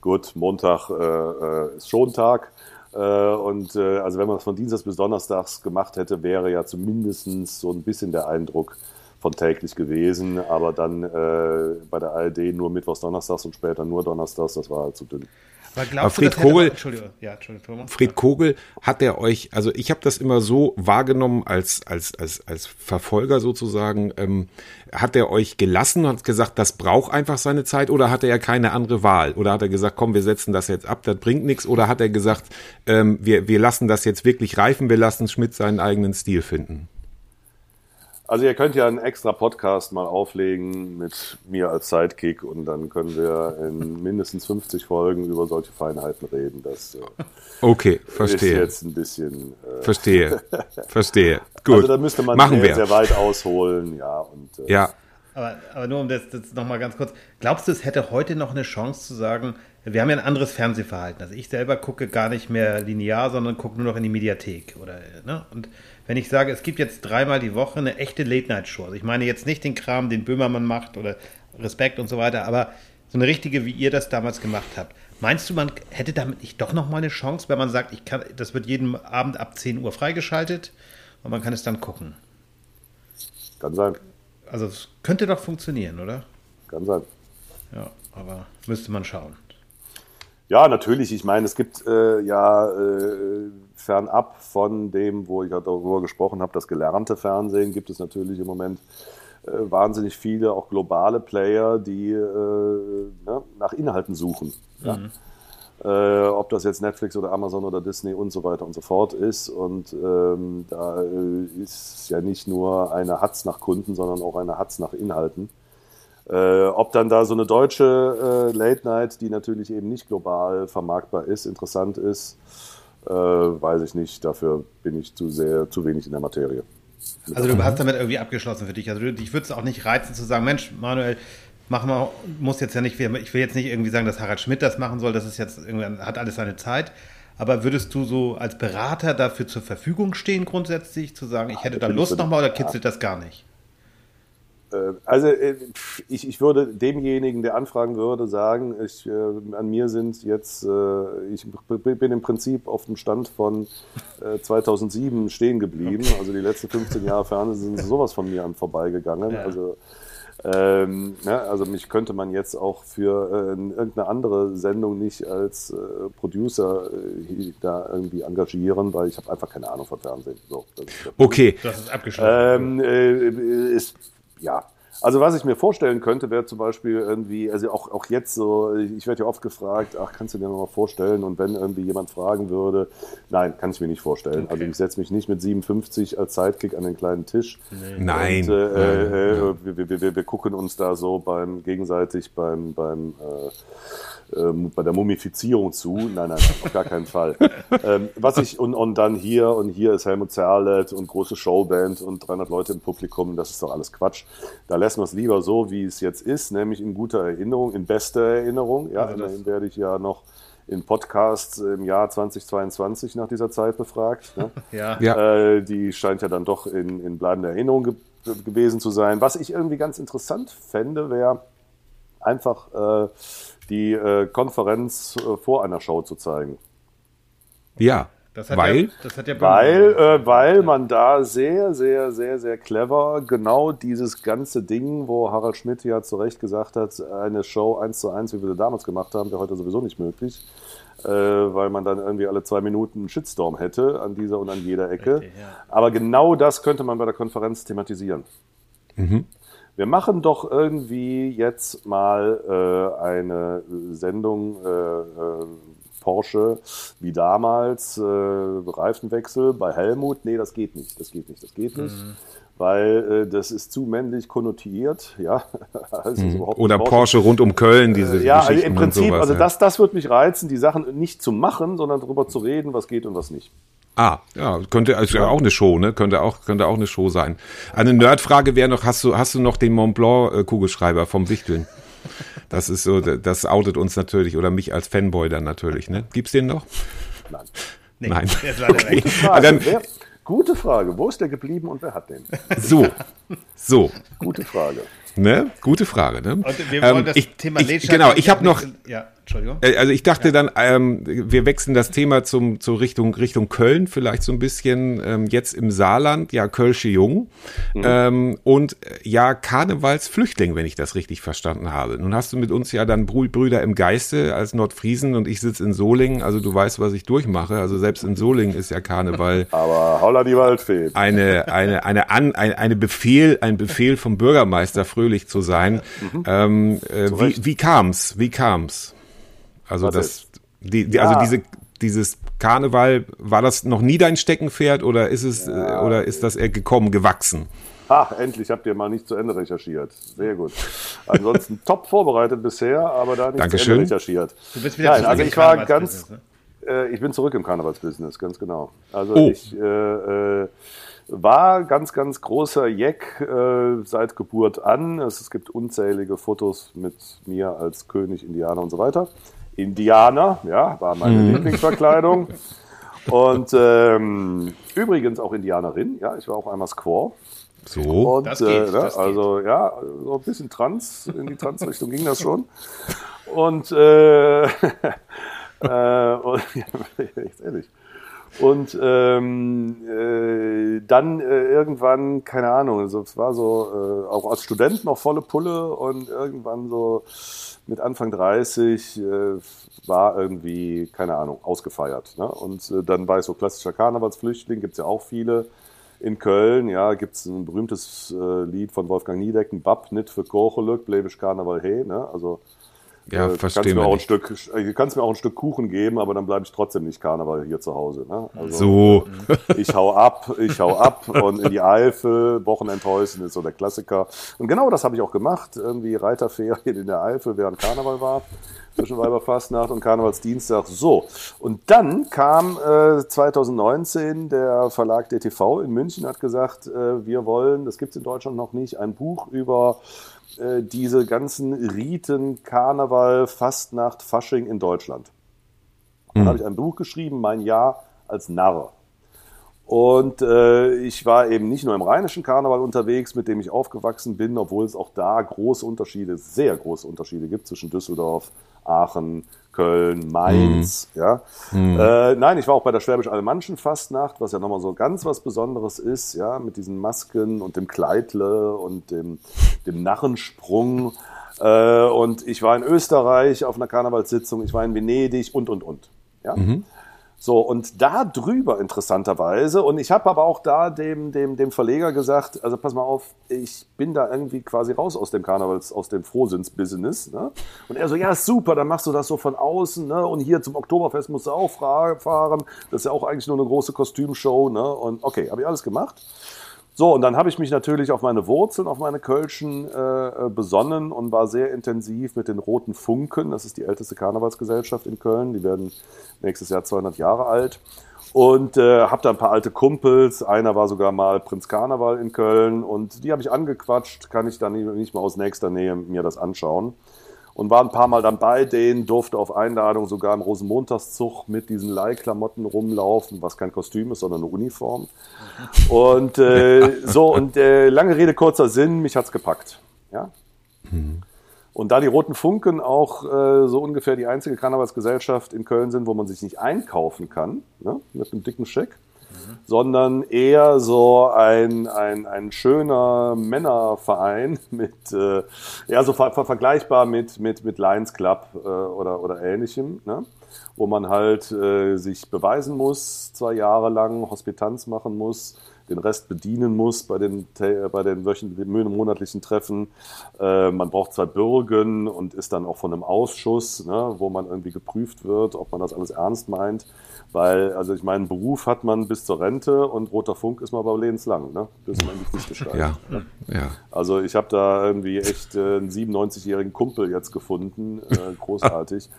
Gut, Montag äh, äh, ist schon Tag. Äh, und äh, also wenn man das von Dienstags bis Donnerstags gemacht hätte, wäre ja zumindest so ein bisschen der Eindruck von täglich gewesen, aber dann äh, bei der ARD nur Mittwochs, Donnerstags und später nur Donnerstags, das war halt zu dünn. Aber Aber du, Kogel- Entschuldigung, ja, Entschuldigung. Fred Kogel, hat er euch, also ich habe das immer so wahrgenommen als, als, als, als Verfolger sozusagen, ähm, hat er euch gelassen und hat gesagt, das braucht einfach seine Zeit oder hatte er keine andere Wahl? Oder hat er gesagt, komm, wir setzen das jetzt ab, das bringt nichts? Oder hat er gesagt, ähm, wir, wir lassen das jetzt wirklich reifen, wir lassen Schmidt seinen eigenen Stil finden? Also ihr könnt ja einen extra Podcast mal auflegen mit mir als Sidekick und dann können wir in mindestens 50 Folgen über solche Feinheiten reden. Das äh, Okay, ist verstehe. jetzt ein bisschen... Äh, Verstehe. Verstehe. Gut. also da müsste man Machen sehr, wir. sehr weit ausholen, ja. Und, äh, Ja. Aber, aber nur um das, das nochmal ganz kurz. Glaubst du, es hätte heute noch eine Chance zu sagen, wir haben ja ein anderes Fernsehverhalten. Also ich selber gucke gar nicht mehr linear, sondern gucke nur noch in die Mediathek. Oder, ne? Und wenn ich sage, es gibt jetzt dreimal die Woche eine echte Late-Night-Show, also ich meine jetzt nicht den Kram, den Böhmermann macht oder Respekt und so weiter, aber so eine richtige, wie ihr das damals gemacht habt. Meinst du, man hätte damit nicht doch nochmal eine Chance, wenn man sagt, ich kann, das wird jeden Abend ab 10 Uhr freigeschaltet und man kann es dann gucken? Kann sein, Also es könnte doch funktionieren, oder? kann sein. Ja, aber müsste man schauen. Ja, natürlich. Ich meine, es gibt äh, ja äh, fernab von dem, wo ich ja darüber gesprochen habe, das gelernte Fernsehen, gibt es natürlich im Moment äh, wahnsinnig viele, auch globale Player, die äh, ne, nach Inhalten suchen. Ja? Äh, ob das jetzt Netflix oder Amazon oder Disney und so weiter und so fort ist. Und ähm, da äh, ist ja nicht nur eine Hatz nach Kunden, sondern auch eine Hatz nach Inhalten. Äh, ob dann da so eine deutsche äh, Late Night, die natürlich eben nicht global vermarktbar ist, interessant ist, äh, weiß ich nicht. Dafür bin ich zu sehr, zu wenig in der Materie. Also du hast damit irgendwie abgeschlossen für dich. Also du, ich würde es auch nicht reizen zu sagen, Mensch, Manuel, mach mal, muss jetzt ja nicht, ich will jetzt nicht irgendwie sagen, dass Harald Schmidt das machen soll, das ist jetzt irgendwie, hat alles seine Zeit. Aber würdest du so als Berater dafür zur Verfügung stehen, grundsätzlich, zu sagen, ich hätte da Lust nochmal oder kitzelt das gar nicht? Äh, Also äh, ich, ich würde demjenigen, der anfragen würde, sagen, ich, äh, an mir sind jetzt, ich bin im Prinzip auf dem Stand von äh, 2007 stehen geblieben. Also die letzten 15 Jahre Fernsehen sind sowas von mir an vorbeigegangen. Ja. Also ähm, ne, also mich könnte man jetzt auch für äh, irgendeine andere Sendung nicht als äh, Producer äh, da irgendwie engagieren, weil ich habe einfach keine Ahnung von Fernsehen. So, das. Okay. Das ist abgeschlossen. Ähm, äh, ist, ja. Also was ich mir vorstellen könnte, wäre zum Beispiel irgendwie, also auch, auch jetzt so, ich werde ja oft gefragt, ach, kannst du dir noch mal vorstellen? Und wenn irgendwie jemand fragen würde, nein, kann ich mir nicht vorstellen. Also ich setze mich nicht mit 57 als Sidekick an den kleinen Tisch. Nein. Und, äh, äh, wir, wir, wir, wir gucken uns da so beim gegenseitig beim, beim äh, ähm, bei der Mumifizierung zu. Nein, nein, auf gar keinen Fall. ähm, was ich und, und dann hier und hier ist Helmut Zerlett und große Showband und 300 Leute im Publikum. Das ist doch alles Quatsch. Da lassen wir es lieber so, wie es jetzt ist, nämlich in guter Erinnerung, in bester Erinnerung. Ja, Also immerhin werde ich ja noch in Podcasts im Jahr 2022 nach dieser Zeit befragt. Ne? Ja. Ja. Äh, die scheint ja dann doch in, in bleibender Erinnerung ge gewesen zu sein. Was ich irgendwie ganz interessant fände, wäre einfach äh, die äh, Konferenz äh, vor einer Show zu zeigen. Ja. Das hat Weil? ja, das hat ja Weil, äh, weil man da sehr, sehr, sehr, sehr clever genau dieses ganze Ding, wo Harald Schmidt ja zu Recht gesagt hat, eine Show eins zu eins, wie wir sie damals gemacht haben, wäre heute sowieso nicht möglich, äh, weil man dann irgendwie alle zwei Minuten einen Shitstorm hätte an dieser und an jeder Ecke. Richtig, ja. Aber genau das könnte man bei der Konferenz thematisieren. Wir machen doch irgendwie jetzt mal äh, eine Sendung äh, äh, Porsche wie damals, äh, Reifenwechsel bei Helmut. Nee, das geht nicht, das geht nicht, das geht nicht. Weil äh, das ist zu männlich konnotiert, ja. Also nicht Oder Porsche rund um Köln, diese ja, also im Prinzip, sowas. also das, das wird mich reizen, die Sachen nicht zu machen, sondern darüber zu reden, was geht und was nicht. Ah, ja, könnte also auch eine Show, ne? Könnte auch könnte auch eine Show sein. Eine Nerdfrage wäre noch, hast du hast du noch den Mont Blanc äh, Kugelschreiber vom Wichteln? Das ist so, das outet uns natürlich oder mich als Fanboy dann natürlich, ne? Gibt's den noch? Nein. Nee, Nein. Okay. Ah, dann, wer, gute Frage. Wo ist der geblieben und wer hat den? so, so, Gute Frage. ne? Gute Frage, ne? Und wir Ähm, wollen das ich, Thema ich, Genau, ich habe noch, Ja, Entschuldigung. Äh, Also ich dachte dann, ähm, wir wechseln das Thema zum zur Richtung Richtung Köln, vielleicht so ein bisschen ähm, jetzt im Saarland, ja Kölsche Jung ähm, und äh, ja Karnevalsflüchtling, wenn ich das richtig verstanden habe. Nun hast du mit uns ja dann Brü- Brüder im Geiste als Nordfriesen und ich sitze in Solingen, also du weißt, was ich durchmache. Also selbst in Solingen ist ja Karneval Aber holla die Waldfee. eine eine eine an eine, eine Befehl ein Befehl vom Bürgermeister fröhlich zu sein. Ähm, äh, wie wie kam's? Wie kam's? Also Was das ist? die, die Ja. also diese dieses Karneval war das noch nie dein Steckenpferd oder ist es äh, oder ist das eher gekommen gewachsen? Ha, endlich habt ihr mal nicht zu Ende recherchiert. Sehr gut. Ansonsten top vorbereitet bisher, aber da nicht Dankeschön. zu Ende recherchiert. Du bist wieder Nein, also ich war ganz, ne? äh, ich bin zurück im Karnevalsbusiness, ganz genau. Also Oh. ich äh, äh, war ganz, ganz großer Jack äh, seit Geburt an. Es, es gibt unzählige Fotos mit mir als König, Indianer und so weiter. Indianer, ja, war meine Lieblingsverkleidung. Und ähm, übrigens auch Indianerin, ja, ich war auch einmal Squaw. So. Und, Das geht, äh, ne, das geht. also ja, so ein bisschen trans, in die Trans-Richtung ging das schon. Und, äh, äh, und echt ehrlich. Und ähm, äh, dann äh, irgendwann, keine Ahnung, also es war so äh, auch als Student noch volle Pulle und irgendwann so mit Anfang 30 äh, war irgendwie, keine Ahnung, ausgefeiert. Ne? Und äh, dann war ich so klassischer Karnevalsflüchtling, gibt's ja auch viele. In Köln, ja, gibt's ein berühmtes äh, Lied von Wolfgang Niedecken, Bab, nicht für Kochelück, blebisch Karneval he, ne? Also Ja, äh, du kannst mir auch ein. Stück, äh, du kannst mir auch ein Stück Kuchen geben, aber dann bleibe ich trotzdem nicht Karneval hier zu Hause. Ne? Also, So. ich hau ab, ich hau ab und in die Eifel, Wochenendhäuschen ist so der Klassiker. Und genau das habe ich auch gemacht, irgendwie Reiterferien in der Eifel, während Karneval war, zwischen Weiberfastnacht und Karnevalsdienstag. So, und dann kam äh, 2019 der Verlag DTV in München, hat gesagt, äh, wir wollen, das gibt's in Deutschland noch nicht, ein Buch über äh, diese ganzen Riten, Karneval, Fastnacht, Fasching in Deutschland. Dann habe ich ein Buch geschrieben, mein Jahr als Narr. Und äh, ich war eben nicht nur im rheinischen Karneval unterwegs, mit dem ich aufgewachsen bin, obwohl es auch da große Unterschiede, sehr große Unterschiede gibt zwischen Düsseldorf, Aachen, Köln, Mainz. Ja. Äh, nein, ich war auch bei der Schwäbisch-Alemannschen Fastnacht, was ja nochmal so ganz was Besonderes ist, ja, mit diesen Masken und dem Kleidle und dem, dem Narrensprung. Äh, und ich war in Österreich auf einer Karnevalssitzung, ich war in Venedig und, und, und. Ja. So, und da drüber interessanterweise, und ich habe aber auch da dem, dem, dem Verleger gesagt, also pass mal auf, ich bin da irgendwie quasi raus aus dem Karnevals, aus dem Frohsinns-Business. Ne? Und er so, ja, super, dann machst du das so von außen, ne? Und hier zum Oktoberfest musst du auch fahren. Das ist ja auch eigentlich nur eine große Kostümshow, ne? Und okay, habe ich alles gemacht. So, und dann habe ich mich natürlich auf meine Wurzeln, auf meine Kölschen äh, äh, besonnen und war sehr intensiv mit den Roten Funken. Das ist die älteste Karnevalsgesellschaft in Köln. Die werden nächstes Jahr 200 Jahre alt. Und äh, habe da ein paar alte Kumpels. Einer war sogar mal Prinz Karneval in Köln. Und die habe ich angequatscht. Kann ich dann nicht nicht mal aus nächster Nähe mir das anschauen. Und war ein paar Mal dann bei denen, durfte auf Einladung sogar im Rosenmontagszug mit diesen Leihklamotten rumlaufen, was kein Kostüm ist, sondern eine Uniform. Und äh, so, und äh, lange Rede, kurzer Sinn, mich hat's gepackt. Ja? Und da die Roten Funken auch äh, so ungefähr die einzige Karnevalsgesellschaft in Köln sind, wo man sich nicht einkaufen kann, ne, mit einem dicken Scheck, sondern eher so ein, ein, ein schöner Männerverein mit, äh, ja, so ver ver vergleichbar mit, mit, mit Lions Club äh, oder, oder ähnlichem, ne? wo man halt äh, sich beweisen muss, zwei Jahre lang Hospitanz machen muss, den Rest bedienen muss bei den, bei den wöchentlichen, monatlichen Treffen. Äh, man braucht zwei Bürgen und ist dann auch von einem Ausschuss, ne, wo man irgendwie geprüft wird, ob man das alles ernst meint. Weil, also ich meine, Beruf hat man bis zur Rente und roter Funk ist man aber lebenslang, ne? bis man nicht gestaltet. Ja, ja. Also ich habe da irgendwie echt äh, einen 97-jährigen Kumpel jetzt gefunden, äh, großartig.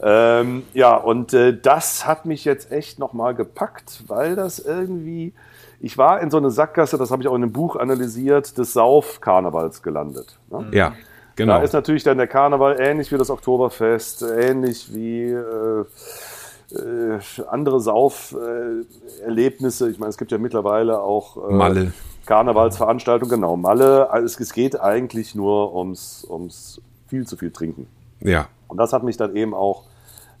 ähm, ja, und äh, das hat mich jetzt echt nochmal gepackt, weil das irgendwie, ich war in so eine Sackgasse, das habe ich auch in einem Buch analysiert, des Sauf-Karnevals gelandet. Ne? Ja, genau. Da ist natürlich dann der Karneval ähnlich wie das Oktoberfest, ähnlich wie äh, äh, andere Sauferlebnisse. Ich meine, es gibt ja mittlerweile auch äh, Malle. Karnevalsveranstaltungen, genau, Malle. Also es, es geht eigentlich nur ums, ums viel zu viel Trinken. Ja, Und das hat mich dann eben auch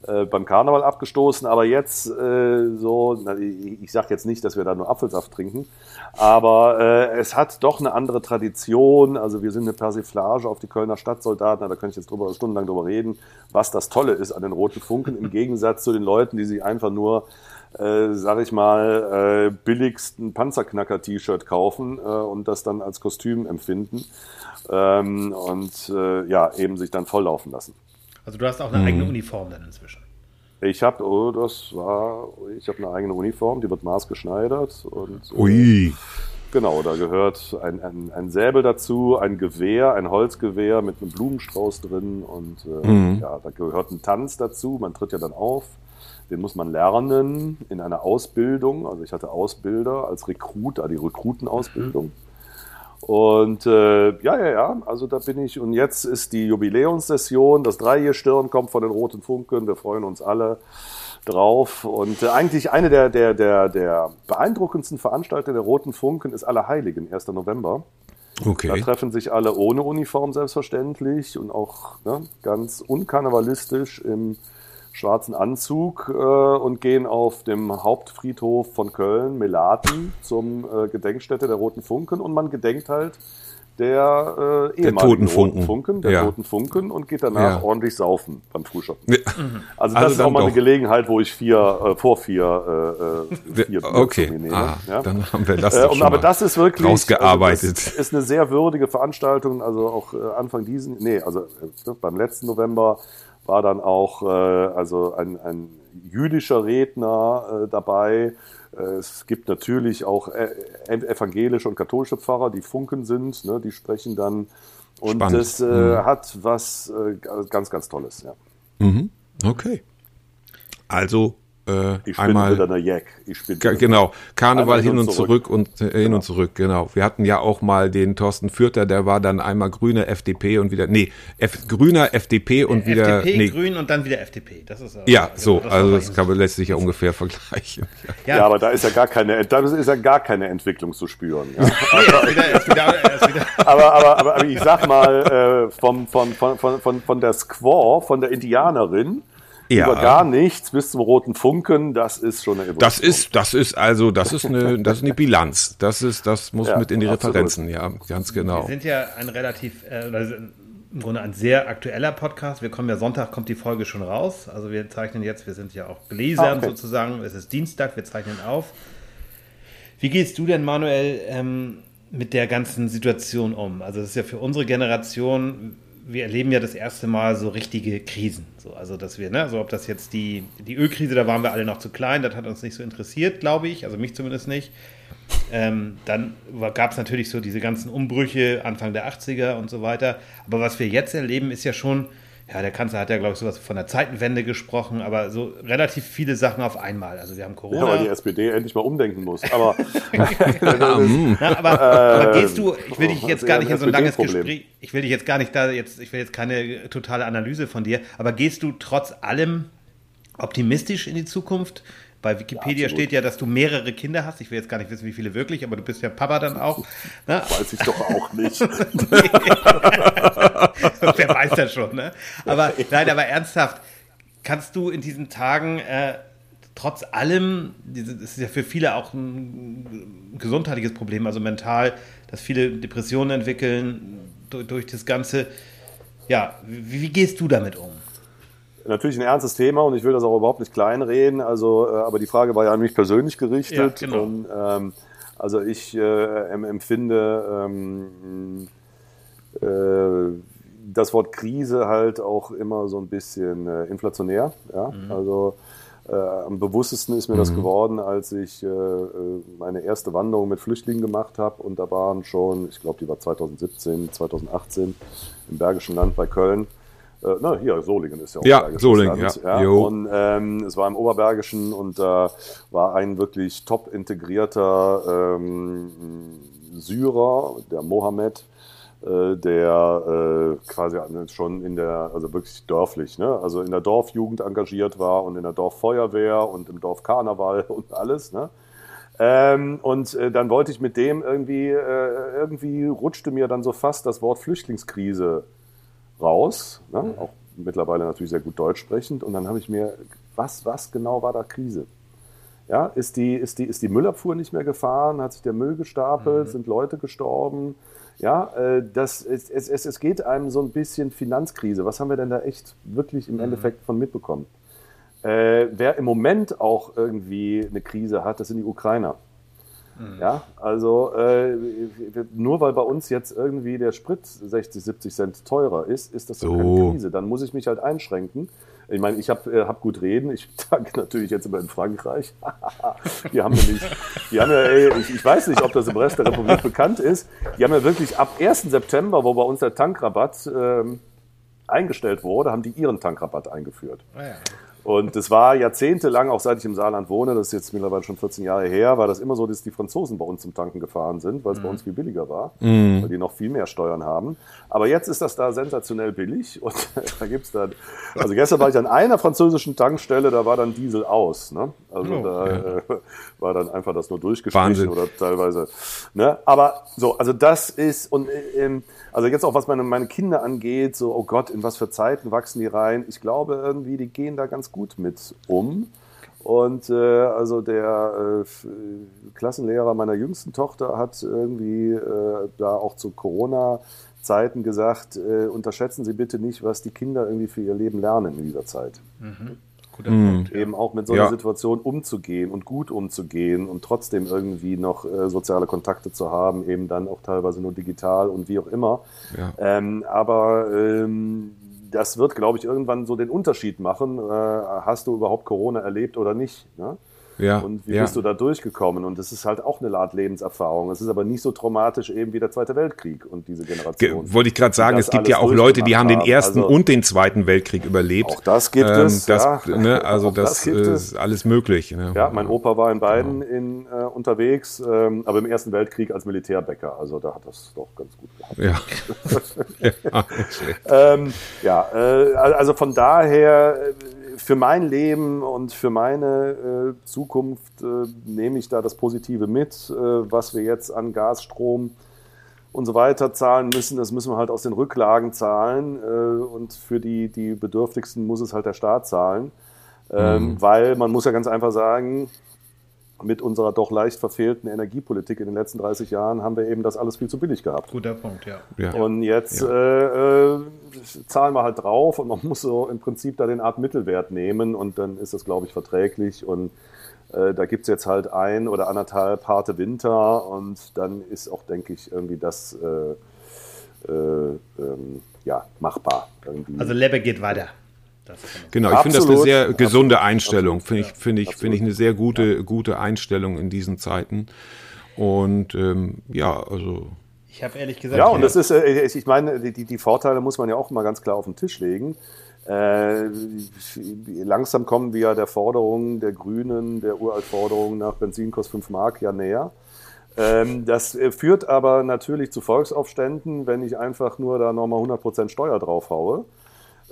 äh, beim Karneval abgestoßen. Aber jetzt äh, so, na, ich, ich sage jetzt nicht, dass wir da nur Apfelsaft trinken, aber äh, es hat doch eine andere Tradition. Also wir sind eine Persiflage auf die Kölner Stadtsoldaten. Da könnte ich jetzt drüber, stundenlang drüber reden, was das Tolle ist an den Roten Funken im Gegensatz zu den Leuten, die sich einfach nur äh, sag ich mal, äh, billigsten Panzerknacker-T-Shirt kaufen äh, und das dann als Kostüm empfinden ähm, und äh, ja, eben sich dann volllaufen lassen. Also du hast auch eine eigene Uniform dann inzwischen. Ich habe, oh, das war, ich habe eine eigene Uniform, die wird maßgeschneidert und äh, Ui. genau, da gehört ein, ein, ein Säbel dazu, ein Gewehr, ein Holzgewehr mit einem Blumenstrauß drin und äh, ja, da gehört ein Tanz dazu. Man tritt ja dann auf, den muss man lernen in einer Ausbildung. Also ich hatte Ausbilder als Rekrut, da die Rekrutenausbildung. Und äh, ja, ja, ja, also da bin ich. Und jetzt ist die Jubiläumssession, das Dreigestirn kommt von den Roten Funken. Wir freuen uns alle drauf. Und äh, eigentlich eine der, der, der, der beeindruckendsten Veranstalter der Roten Funken ist Allerheiligen, 1. November. Da Okay. treffen sich alle ohne Uniform selbstverständlich und auch ne, ganz unkarnevalistisch im schwarzen Anzug äh, und gehen auf dem Hauptfriedhof von Köln, Melaten, zum äh, Gedenkstätte der Roten Funken und man gedenkt halt der äh, ehemaligen Toten Roten Funken. Funken, der Ja. Toten Funken und geht danach Ja. ordentlich saufen beim Frühschoppen. Ja. Also das Also ist auch mal eine doch. Gelegenheit, wo ich vier, äh, vor vier, äh, äh, vier Bier Okay, mir nehme. ah, ja? dann haben wir das Äh, und, aber das ist wirklich rausgearbeitet. Also ist eine sehr würdige Veranstaltung. Also auch äh, Anfang diesen, nee, also äh, beim letzten November war dann auch äh, also ein, ein jüdischer Redner äh, dabei. Äh, es gibt natürlich auch äh, evangelische und katholische Pfarrer, die Funken sind. Ne, die sprechen dann und Spannend. das äh, hat was ganz, ganz Tolles. Ja. Okay. Also äh, Ich bin einmal wieder eine Jack. Ich bin Genau, Karneval hin und zurück, und äh, hin und zurück, genau. Wir hatten ja auch mal den Thorsten Fürter, der war dann einmal grüner FDP und wieder, nee, F, grüner FDP und wieder, FDP, nee, Grün und dann wieder FDP. Das ist ja, genau, so, das also das kann man lässt sich ja ungefähr vergleichen. Ja. Ja, aber da ist ja gar keine, da ist ja gar keine Entwicklung zu spüren. Ja. Er wieder, er wieder, er wieder. aber, aber ich sag mal, äh, vom, von, von, von, von, von der Squaw, von der Indianerin, Ja. über gar nichts bis zum roten Funken, das ist schon eine Evolution. Das ist, das ist also, das ist eine, das ist eine Bilanz. Das ist, das muss Ja, mit in die absolut. Referenzen, ja, ganz genau. Wir sind ja ein relativ, äh, im Grunde ein sehr aktueller Podcast. Wir kommen ja Sonntag, kommt die Folge schon raus. Also wir zeichnen jetzt, wir sind ja auch gläsern Ah, okay. sozusagen. Es ist Dienstag, wir zeichnen auf. Wie gehst du denn, Manuel, ähm, mit der ganzen Situation um? Also es ist ja für unsere Generation, wir erleben ja das erste Mal so richtige Krisen. So, also dass wir, ne, also ob das jetzt die, die Ölkrise, da waren wir alle noch zu klein, das hat uns nicht so interessiert, glaube ich, also mich zumindest nicht. Ähm, dann gab es natürlich so diese ganzen Umbrüche Anfang der 80er und so weiter. Aber was wir jetzt erleben, ist ja schon ja, der Kanzler hat ja, glaube ich, sowas von der Zeitenwende gesprochen, aber so relativ viele Sachen auf einmal. Also wir haben Corona. Ja, weil die SPD endlich mal umdenken muss. Aber, Na, aber, aber gehst du, ich will dich jetzt gar ja nicht in so ein langes. Gespräch, ich will dich jetzt gar nicht da jetzt, ich will jetzt keine totale Analyse von dir, aber gehst du trotz allem optimistisch in die Zukunft? Bei Wikipedia absolut. steht ja, dass du mehrere Kinder hast. Ich will jetzt gar nicht wissen, wie viele wirklich, aber du bist ja Papa dann auch. Ne? weiß ich doch auch nicht. Wer weiß das schon, ne? Aber nein, aber ernsthaft, kannst du in diesen Tagen äh, trotz allem, das ist ja für viele auch ein gesundheitliches Problem, also mental, dass viele Depressionen entwickeln durch, durch das Ganze. Ja, wie, wie gehst du damit um? Natürlich ein ernstes Thema und ich will das auch überhaupt nicht kleinreden. Also, äh, aber die Frage war ja an mich persönlich gerichtet. Ja, genau. Und ähm, also ich äh, em- empfinde ähm, äh, das Wort Krise halt auch immer so ein bisschen äh, inflationär. Ja? Also äh, am bewusstesten ist mir das geworden, als ich äh, meine erste Wanderung mit Flüchtlingen gemacht habe. Und da waren schon, ich glaube, die war 2017, 2018 im Bergischen Land bei Köln. Äh, na, hier, Solingen ist ja auch Ja, Solingen, Land, ja. Jo. Und ähm, es war im Oberbergischen und da war ein wirklich top integrierter ähm, Syrer, der Mohammed, äh, der äh, quasi schon in der, also wirklich dörflich, ne? also in der Dorfjugend engagiert war und in der Dorffeuerwehr und im Dorfkarneval und alles. Ne? Ähm, und äh, dann wollte ich mit dem irgendwie, äh, irgendwie rutschte mir dann so fast das Wort Flüchtlingskrise raus, ne? auch mittlerweile natürlich sehr gut Deutsch sprechend. Und dann habe ich mir, was, was genau war da Krise? Ja, ist die, ist die, ist die Müllabfuhr nicht mehr gefahren? Hat sich der Müll gestapelt? Sind Leute gestorben? Ja, äh, das, es, es, es, es geht einem so ein bisschen Finanzkrise. Was haben wir denn da echt wirklich im Endeffekt von mitbekommen? Äh, wer im Moment auch irgendwie eine Krise hat, das sind die Ukrainer. Ja, also äh, nur weil bei uns jetzt irgendwie der Sprit 60, 70 Cent teurer ist, ist das So. keine Krise. Dann muss ich mich halt einschränken. Ich meine, ich habe äh, hab gut reden. Ich danke natürlich jetzt immer in Frankreich. die haben nämlich, die haben ja, ey, ich, ich weiß nicht, ob das im Rest der Republik bekannt ist. Die haben ja wirklich ab 1. September, wo bei uns der Tankrabatt ähm, eingestellt wurde, haben die ihren Tankrabatt eingeführt. Und das war jahrzehntelang, auch seit ich im Saarland wohne, das ist jetzt mittlerweile schon 14 Jahre her, war das immer so, dass die Franzosen bei uns zum Tanken gefahren sind, weil es bei uns viel billiger war, weil die noch viel mehr Steuern haben. Aber jetzt ist das da sensationell billig und da gibt's dann, also gestern war ich an einer französischen Tankstelle, da war dann Diesel aus. Ne? Also da äh, war dann einfach das nur durchgestrichen oder teilweise. Ne? Aber so, also das ist, und äh, ähm, also jetzt auch was meine, meine Kinder angeht, so, oh Gott, in was für Zeiten wachsen die rein? Ich glaube irgendwie, die gehen da ganz gut mit um. Und äh, also der äh, Klassenlehrer meiner jüngsten Tochter hat irgendwie äh, da auch zu Corona-Zeiten gesagt, äh, unterschätzen Sie bitte nicht, was die Kinder irgendwie für ihr Leben lernen in dieser Zeit Guter Punkt. eben auch mit so einer Ja. Situation umzugehen und gut umzugehen und trotzdem irgendwie noch äh, soziale Kontakte zu haben, eben dann auch teilweise nur digital und wie auch immer. Ja. Ähm, aber ähm, das wird, glaube ich, irgendwann so den Unterschied machen. Äh, hast du überhaupt Corona erlebt oder nicht? Ne? Ja, Und wie ja. bist du da durchgekommen? Und das ist halt auch eine Art Lebenserfahrung. Es ist aber nicht so traumatisch eben wie der Zweite Weltkrieg und diese Ge Generation. wollte ich gerade sagen, es gibt ja auch Leute, die haben den ersten Also- und den zweiten Weltkrieg überlebt. Auch das gibt Ähm, es, Das, ja. ne, also das, das äh, es. ist alles möglich. Ne? Ja, mein Opa war in beiden in, äh, unterwegs, ähm, aber im Ersten Weltkrieg als Militärbäcker. Also da hat das doch ganz gut gehabt. Ja. ja. Ähm, ja, äh, also von daher äh, für mein Leben und für meine äh, Zukunft äh, nehme ich da das Positive mit, äh, was wir jetzt an Gas, Strom und so weiter zahlen müssen. Das müssen wir halt aus den Rücklagen zahlen äh, und für die, die Bedürftigsten muss es halt der Staat zahlen, ähm, weil man muss ja ganz einfach sagen, mit unserer doch leicht verfehlten Energiepolitik in den letzten 30 Jahren haben wir eben das alles viel zu billig gehabt. Guter Punkt, ja. Ja. Und jetzt äh, äh, zahlen wir halt drauf und man muss so im Prinzip da den Art Mittelwert nehmen und dann ist das, glaube ich, verträglich. Und äh, da gibt's jetzt halt ein oder anderthalb harte Winter und dann ist auch, denke ich, irgendwie das äh, äh, ähm, ja, machbar. Irgendwie. Also Lebbe geht weiter. Genau, ich finde das eine sehr gesunde Absolut. Einstellung. Finde ich, finde ich, finde ich eine sehr gute, gute Einstellung in diesen Zeiten. Und ähm, ja, also Ich habe ehrlich gesagt. Ja, und das ist, äh, ich meine, die, die Vorteile muss man ja auch mal ganz klar auf den Tisch legen. Äh, langsam kommen wir der Forderung der Grünen, der Uraltforderung nach Benzin kostet 5 Mark ja näher. Ähm, das äh, führt aber natürlich zu Volksaufständen, wenn ich einfach nur da nochmal 100% Steuer drauf haue.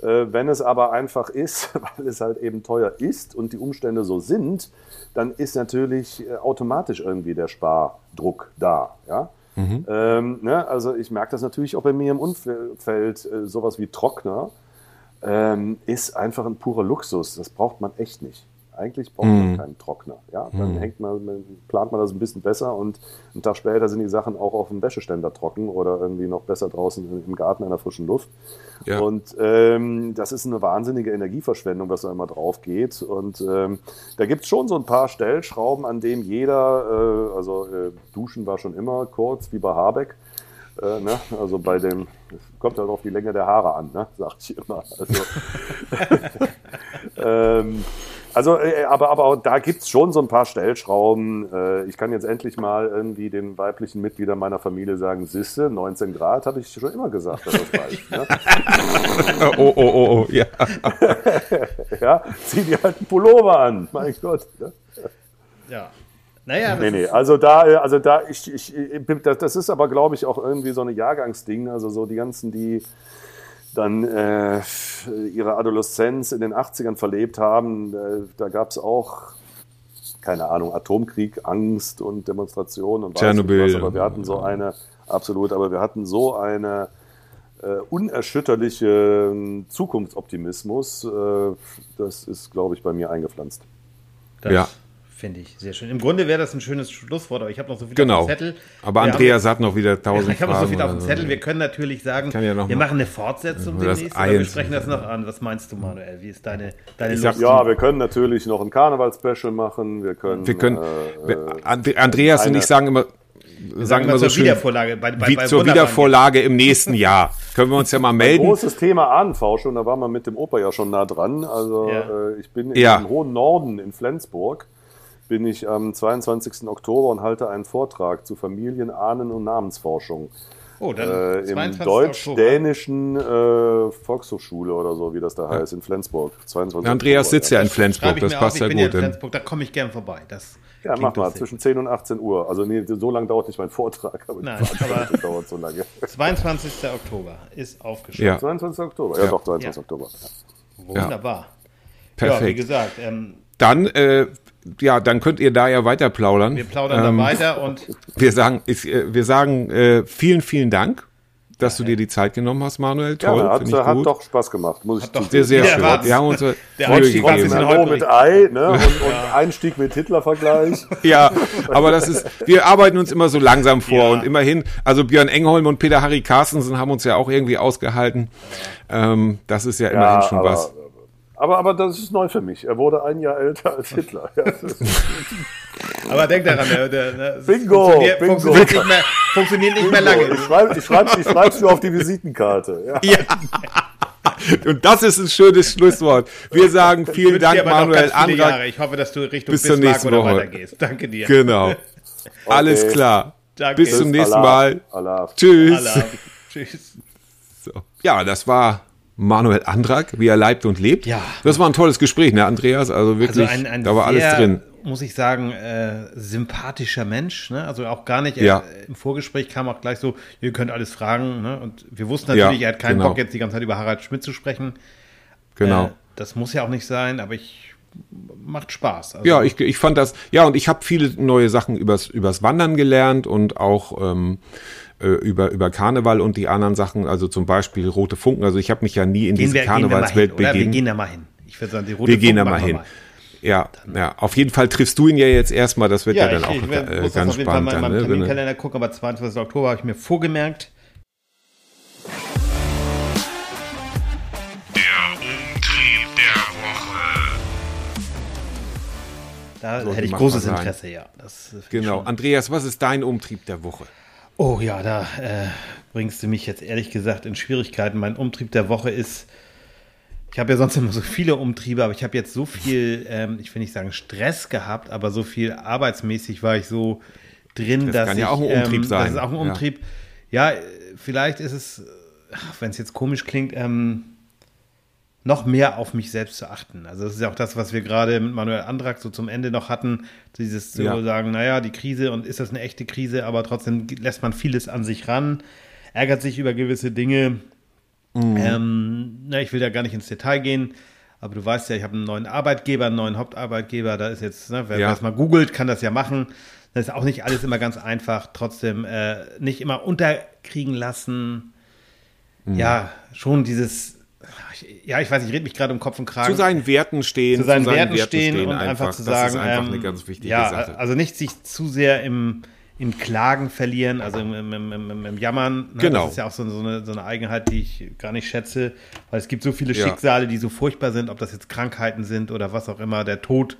Äh, wenn es aber einfach ist, weil es halt eben teuer ist und die Umstände so sind, dann ist natürlich äh, automatisch irgendwie der Spardruck da. Ja? Ähm, ne? Also ich merke das natürlich auch bei mir im Umfeld, äh, sowas wie Trockner ähm, ist einfach ein purer Luxus. Das braucht man echt nicht. Eigentlich braucht man keinen Trockner. Ja? Dann hängt man, plant man das ein bisschen besser und einen Tag später sind die Sachen auch auf dem Wäscheständer trocken oder irgendwie noch besser draußen im Garten in der frischen Luft. Ja. Und ähm, das ist eine wahnsinnige Energieverschwendung, was da immer drauf geht. Und ähm, da gibt es schon so ein paar Stellschrauben, an denen jeder, äh, also äh, Duschen war schon immer kurz, wie bei Habeck. Äh, ne? Also bei dem, kommt halt auf die Länge der Haare an, ne? sag ich immer. Also, ähm, also äh, aber, aber auch da gibt's schon so ein paar Stellschrauben. Äh, ich kann jetzt endlich mal irgendwie den weiblichen Mitgliedern meiner Familie sagen, Sisse, 19 Grad, habe ich schon immer gesagt, dass das reicht. Ne? Oh, oh, oh, oh, ja. Ja, zieh dir halt einen Pullover an, mein Gott. Ne? ja. Naja, Nee, nee, also da, äh, also da, ich, ich, das, das ist aber, glaube ich, auch irgendwie so eine Jahrgangsding. Also so die ganzen, die dann äh, ihre Adoleszenz in den 80ern verlebt haben, äh, da gab es auch, keine Ahnung, Atomkrieg, Angst und Demonstrationen und weiß Tschernobyl. was, aber wir hatten so eine, absolut, aber wir hatten so eine äh, unerschütterliche Zukunftsoptimismus, äh, das ist, glaube ich, bei mir eingepflanzt. das Ja. Finde ich sehr schön. Im Grunde wäre das ein schönes Schlusswort, aber ich habe noch so viel Genau. auf dem Zettel. Aber Wir Andreas hat noch wieder tausend Ich habe noch so viel Fragen auf dem Zettel. Wir können natürlich sagen, ja noch wir machen eine Fortsetzung demnächst, oder wir sprechen das noch an. Was meinst du, Manuel? Wie ist deine, deine Ich sag- Lust? Ja, wir können natürlich noch ein Karnevalspecial machen. Wir können. Wir können, Äh, wir- And- Andreas und ich sagen immer, sagen immer so zur schön, Wiedervorlage. Bei, bei, wie bei zur Wiedervorlage im nächsten Jahr. Können wir uns ja mal ein melden. großes Thema Ahnenforschung, da waren wir mit dem Opa ja schon nah dran. Also Ja. äh, ich bin Ja. im hohen Norden in Flensburg, bin ich am 22. Oktober und halte einen Vortrag zu Familien, Ahnen und Namensforschung. Oh, dann Äh, Im 22. deutsch-dänischen äh, Volkshochschule oder so, wie das da heißt, in Flensburg. 22. Andreas Oktober, sitzt ja in Flensburg, das passt ja ich bin ja gut. in Flensburg, da komme ich gern vorbei. Das Ja, mach mal, zwischen 10 und 18 Uhr. Also nee, so lange dauert nicht mein Vortrag, aber Nein, aber- dauert so lange. 22. Oktober ist aufgeschrieben. Ja, 22. Oktober, ja, Ja. doch, 22. Ja. Oktober. Wunderbar. Ja, wie perfekt. gesagt, ähm, Dann, äh, ja, dann könnt ihr da ja weiter plaudern. wir plaudern Ähm, da weiter und Wir sagen, ich, äh, wir sagen äh, vielen, vielen Dank, dass du dir die Zeit genommen hast, Manuel. Toll, Ja, hat, finde ich hat gut. doch Spaß gemacht, muss ich doch sehr, sehr Der schön. Wir haben uns äh, Der Mühe Einstieg gegeben. ein mit Ei ne? und, und Einstieg mit Hitler-Vergleich. Ja, aber das ist, wir arbeiten uns immer so langsam vor Ja. und immerhin, also Björn Engholm und Peter Harry Carstensen haben uns ja auch irgendwie ausgehalten. Ähm, das ist ja immerhin schon aber, was. Aber, aber das ist neu für mich. Er wurde ein Jahr älter als Hitler. Ja, aber denk daran, der, der, der Bingo, funktioniert, bingo. Funktioniert, nicht mehr, funktioniert nicht mehr lange. Ich schreibe ich schreib, ich schreib's nur auf die Visitenkarte. Ja. Ja. Und das ist ein schönes Schlusswort. Wir sagen vielen Dank, Manuel Andrak. Ich hoffe, dass du Richtung Bis zur Bismarck nächsten oder Woche. weitergehst. Danke dir. Genau. Alles klar. Danke. Bis zum nächsten Allah, Mal. Allah. Tschüss. Allah. Tschüss. So. Ja, das war Manuel Andrak, wie er leibt und lebt. Ja. Das war ein tolles Gespräch, ne, Andreas? Also Also wirklich, ein, ein da war alles sehr, drin. muss ich sagen, äh, sympathischer Mensch. Ne? Also auch gar nicht, Ja. äh, im Vorgespräch kam auch gleich so, ihr könnt alles fragen. Ne? Und wir wussten natürlich, Ja, er hat keinen genau. Bock, jetzt die ganze Zeit über Harald Schmidt zu sprechen. Genau. Äh, das muss ja auch nicht sein, aber ich macht Spaß. Also, Ja, ich, ich fand das, ja, und ich habe viele neue Sachen übers, übers Wandern gelernt und auch ähm, äh, über, über Karneval und die anderen Sachen, also zum Beispiel Rote Funken. Also ich habe mich ja nie in gehen diese wir, Karnevalswelt oder? Wir begeben. gehen da mal hin. Ich würde sagen, die rote Wir gehen da Funken mal hin. mal. Ja, ja, auf jeden Fall triffst du ihn ja jetzt erstmal, das wird ja, Ja, dann ich, auch ich äh, muss das ganz auf jeden Fall spannend mal in meinem Ne? Terminkalender gucken, aber 22. Oktober habe ich mir vorgemerkt. Der Umtrieb der Woche. Da Sollte hätte ich großes. Interesse, ja. Das, äh, Genau. schon- Andreas, was ist dein Umtrieb der Woche? Oh ja, da äh, bringst du mich jetzt ehrlich gesagt in Schwierigkeiten. Mein Umtrieb der Woche ist, ich habe ja sonst immer so viele Umtriebe, aber ich habe jetzt so viel, ähm, ich will nicht sagen Stress gehabt, aber so viel arbeitsmäßig war ich so drin, Das dass kann ich, ja auch ein Umtrieb ähm, sein. Das ist auch ein Ja. Umtrieb. Ja, äh, vielleicht ist es, wenn es jetzt komisch klingt, ähm, noch mehr auf mich selbst zu achten. Also das ist ja auch das, was wir gerade mit Manuel Andrak so zum Ende noch hatten, dieses zu Ja. sagen, naja, die Krise und ist das eine echte Krise, aber trotzdem lässt man vieles an sich ran, ärgert sich über gewisse Dinge. Ähm, na, ich will da gar nicht ins Detail gehen, aber du weißt ja, ich habe einen neuen Arbeitgeber, einen neuen Hauptarbeitgeber, da ist jetzt, ne, wer Ja. das mal googelt, kann das ja machen. Das ist auch nicht alles immer ganz einfach, trotzdem äh, nicht immer unterkriegen lassen. Mhm. Ja, schon dieses, ja, ich weiß, ich rede mich gerade um Kopf und Kragen Zu seinen Werten stehen. zu seinen, Werten, stehen, und einfach, zu sagen, Das ist einfach ähm, eine ganz wichtige ja, Sache. also nicht sich zu sehr im, im Klagen verlieren, also im, im, im, im, im Jammern. Ne? Genau. Das ist ja auch so, so, eine, so eine Eigenheit, die ich gar nicht schätze, weil es gibt so viele Ja. Schicksale, die so furchtbar sind, ob das jetzt Krankheiten sind oder was auch immer, der Tod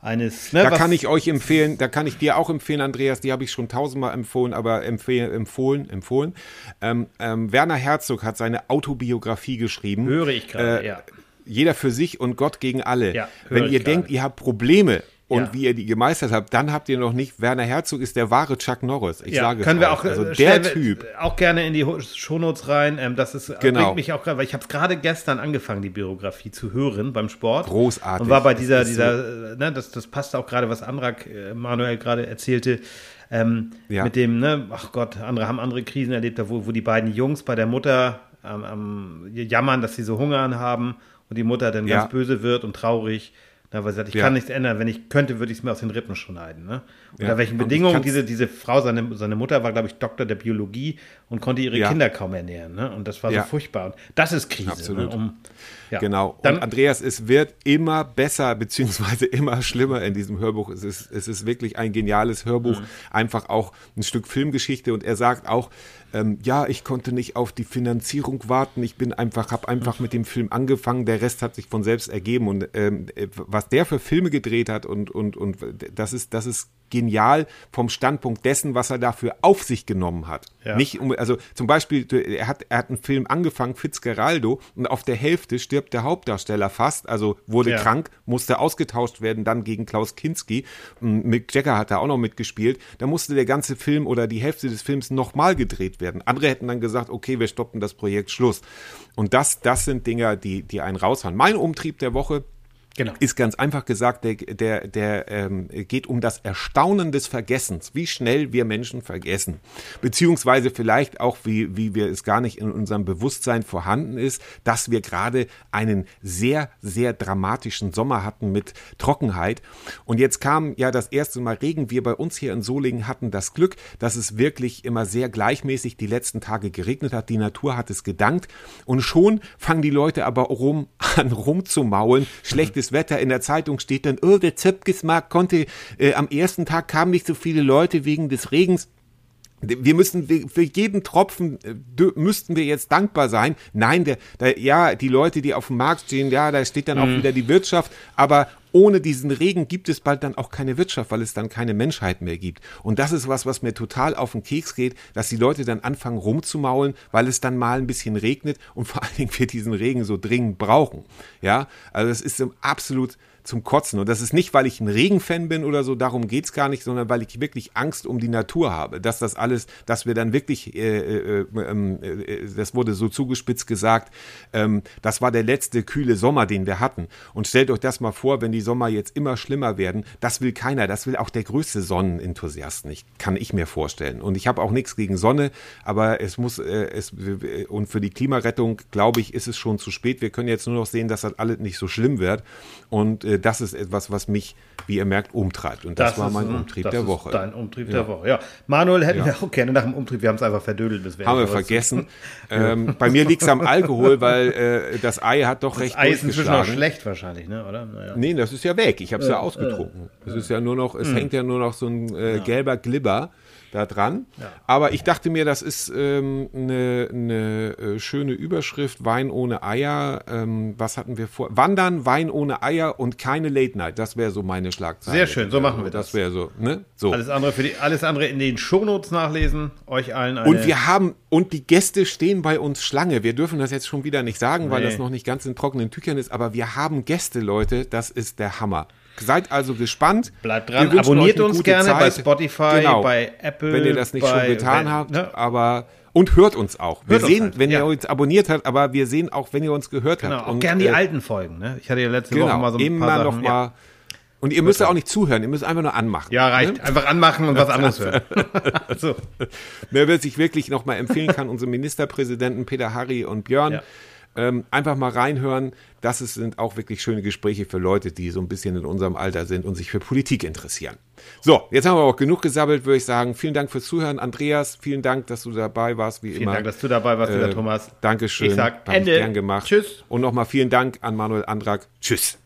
eines. Ne, Da kann ich euch empfehlen, da kann ich dir auch empfehlen, Andreas, die habe ich schon tausendmal empfohlen, aber empfehlen, empfohlen, empfohlen. Ähm, ähm, Werner Herzog hat seine Autobiografie geschrieben. Höre ich gerade, Äh, ja. Jeder für sich und Gott gegen alle. Ja, Wenn ihr gerade. denkt, ihr habt Probleme und Ja. wie ihr die gemeistert habt, dann habt ihr noch nicht, Werner Herzog ist der wahre Chuck Norris. Ich ja, sage es können wir euch. auch, also äh, der wir Typ. auch gerne in die Ho- Shownotes rein. Ähm, das ist, Genau. bringt mich auch gerade, weil ich habe es gerade gestern angefangen, die Biografie zu hören beim Sport. Großartig. Und war bei Es dieser, dieser, äh, ne, das, das passt auch gerade, was Andrak äh, Manuel gerade erzählte. Ähm, Ja. Mit dem, ne, ach Gott, andere haben andere Krisen erlebt, wo, wo die beiden Jungs bei der Mutter ähm, am jammern, dass sie so Hungern haben und die Mutter dann ganz böse wird und traurig. Na, weil sie sagt, ich Ja. kann nichts ändern. Wenn ich könnte, würde ich es mir aus den Rippen schneiden. Ne? Ja. Unter welchen Und ich Bedingungen diese, diese Frau, seine, seine Mutter war, glaube ich, Doktor der Biologie und konnte ihre Ja. Kinder kaum ernähren. Ne? Und das war Ja. so furchtbar. Und das ist Krise. Absolut. Ne? Um, ja. Genau. Dann, und Andreas, es wird immer besser beziehungsweise immer schlimmer in diesem Hörbuch. Es ist, es ist wirklich ein geniales Hörbuch, Mhm. einfach auch ein Stück Filmgeschichte. Und er sagt auch, ähm, ja, ich konnte nicht auf die Finanzierung warten. Ich bin einfach, habe einfach mit dem Film angefangen. Der Rest hat sich von selbst ergeben. Und ähm, äh, was der für Filme gedreht hat und und und das ist das ist genial vom Standpunkt dessen, was er dafür auf sich genommen hat. Ja. Nicht um, also zum Beispiel, er hat, er hat einen Film angefangen, Fitzgeraldo, und auf der Hälfte stirbt der Hauptdarsteller fast, also wurde Ja. krank, musste ausgetauscht werden, dann gegen Klaus Kinski. Und Mick Jagger hat da auch noch mitgespielt. Da musste der ganze Film oder die Hälfte des Films nochmal gedreht werden. Andere hätten dann gesagt, okay, wir stoppen das Projekt, Schluss. Und das, das sind Dinger, die, die einen raushauen. Mein Umtrieb der Woche, genau. ist ganz einfach gesagt, der, der, der ähm, geht um das Erstaunen des Vergessens, wie schnell wir Menschen vergessen. Beziehungsweise vielleicht auch, wie, wie wir es gar nicht in unserem Bewusstsein vorhanden ist, dass wir gerade einen sehr, sehr dramatischen Sommer hatten mit Trockenheit. Und jetzt kam ja das erste Mal Regen. Wir bei uns hier in Solingen hatten das Glück, dass es wirklich immer sehr gleichmäßig die letzten Tage geregnet hat. Die Natur hat es gedankt. Und schon fangen die Leute aber rum an rumzumaulen. Schlechtes Wetter. In der Zeitung steht dann, oh, der Zöpkesmarkt konnte, äh, am ersten Tag kamen nicht so viele Leute wegen des Regens. Wir müssen für jeden Tropfen äh, müssten wir jetzt dankbar sein. Nein, der, der, ja, die Leute, die auf dem Markt stehen, ja, da steht dann auch wieder die Wirtschaft. Aber ohne diesen Regen gibt es bald dann auch keine Wirtschaft, weil es dann keine Menschheit mehr gibt. Und das ist was, was mir total auf den Keks geht, dass die Leute dann anfangen rumzumaulen, weil es dann mal ein bisschen regnet und vor allen Dingen wir diesen Regen so dringend brauchen. Ja, also das ist so absolut zum Kotzen. Und das ist nicht, weil ich ein Regenfan bin oder so, darum geht's gar nicht, sondern weil ich wirklich Angst um die Natur habe. Dass das alles, dass wir dann wirklich, äh, äh, ähm, äh, das wurde so zugespitzt gesagt, ähm, das war der letzte kühle Sommer, den wir hatten. Und stellt euch das mal vor, wenn die Sommer jetzt immer schlimmer werden, das will keiner, das will auch der größte Sonnenenthusiast nicht, kann ich mir vorstellen. Und ich habe auch nichts gegen Sonne, aber es muss, äh, es, und für die Klimarettung, glaube ich, ist es schon zu spät. Wir können jetzt nur noch sehen, dass das alles nicht so schlimm wird. Und äh, das ist etwas, was mich, wie ihr merkt, umtreibt. Und das, war ist, mein äh, Umtrieb das der ist Woche. Dein Umtrieb Ja. der Woche. Ja. Manuel hätten Ja. wir auch gerne nach dem Umtrieb. Wir haben es einfach verdödelt. Das wäre Haben wir vergessen. ähm, bei mir liegt es am Alkohol, weil äh, das Ei hat doch recht Ei ist inzwischen auch schlecht wahrscheinlich, ne? oder? Naja. Nee, das ist ja weg. Ich habe es ja ausgetrunken. Es ist ja nur noch, es hängt ja nur noch so ein äh, gelber Glibber da dran. Aber ich dachte mir, das ist ähm, eine, eine äh, schöne Überschrift, Wein ohne Eier. Ähm, was hatten wir vor? Wandern, Wein ohne Eier und keine Late Night. Das wäre so meine Schlagzeile. Sehr schön, so machen wir das. Das wäre so, ne? So. Alles andere für die, alles andere in den Shownotes nachlesen. Euch allen eine. Und wir haben, und die Gäste stehen bei uns Schlange. Wir dürfen das jetzt schon wieder nicht sagen, weil Nee. das noch nicht ganz in trockenen Tüchern ist, aber wir haben Gäste, Leute. Das ist der Hammer. Seid also gespannt. Bleibt dran, abonniert uns gerne bei Zeit. Spotify, Genau. bei Apple. Wenn ihr das nicht bei, schon getan wenn- habt, ne? aber Und hört uns auch. Wir uns sehen, halt, wenn ja. ihr uns abonniert habt, aber wir sehen auch, wenn ihr uns gehört Genau, habt. auch Und, gern die äh, alten Folgen. Ne? Ich hatte ja letzte Genau, Woche mal so ein immer paar noch Sachen. mal. Und ihr müsst ja auch nicht zuhören, ihr müsst einfach nur anmachen. Ja, ja reicht. Ne? Einfach anmachen und was anderes hören. so. Wer sich wirklich noch mal empfehlen kann, unsere Ministerpräsidenten Peter Harry und Björn. Ja. Ähm, einfach mal reinhören. Das ist, sind auch wirklich schöne Gespräche für Leute, die so ein bisschen in unserem Alter sind und sich für Politik interessieren. So, jetzt haben wir auch genug gesabbelt, würde ich sagen. Vielen Dank fürs Zuhören, Andreas. Vielen Dank, dass du dabei warst, wie Vielen immer. Dank, dass du dabei warst, lieber Äh, Thomas. Dankeschön. Ich sag Hab ich Ende. Gern gemacht. Tschüss. Und nochmal vielen Dank an Manuel Andrak. Tschüss.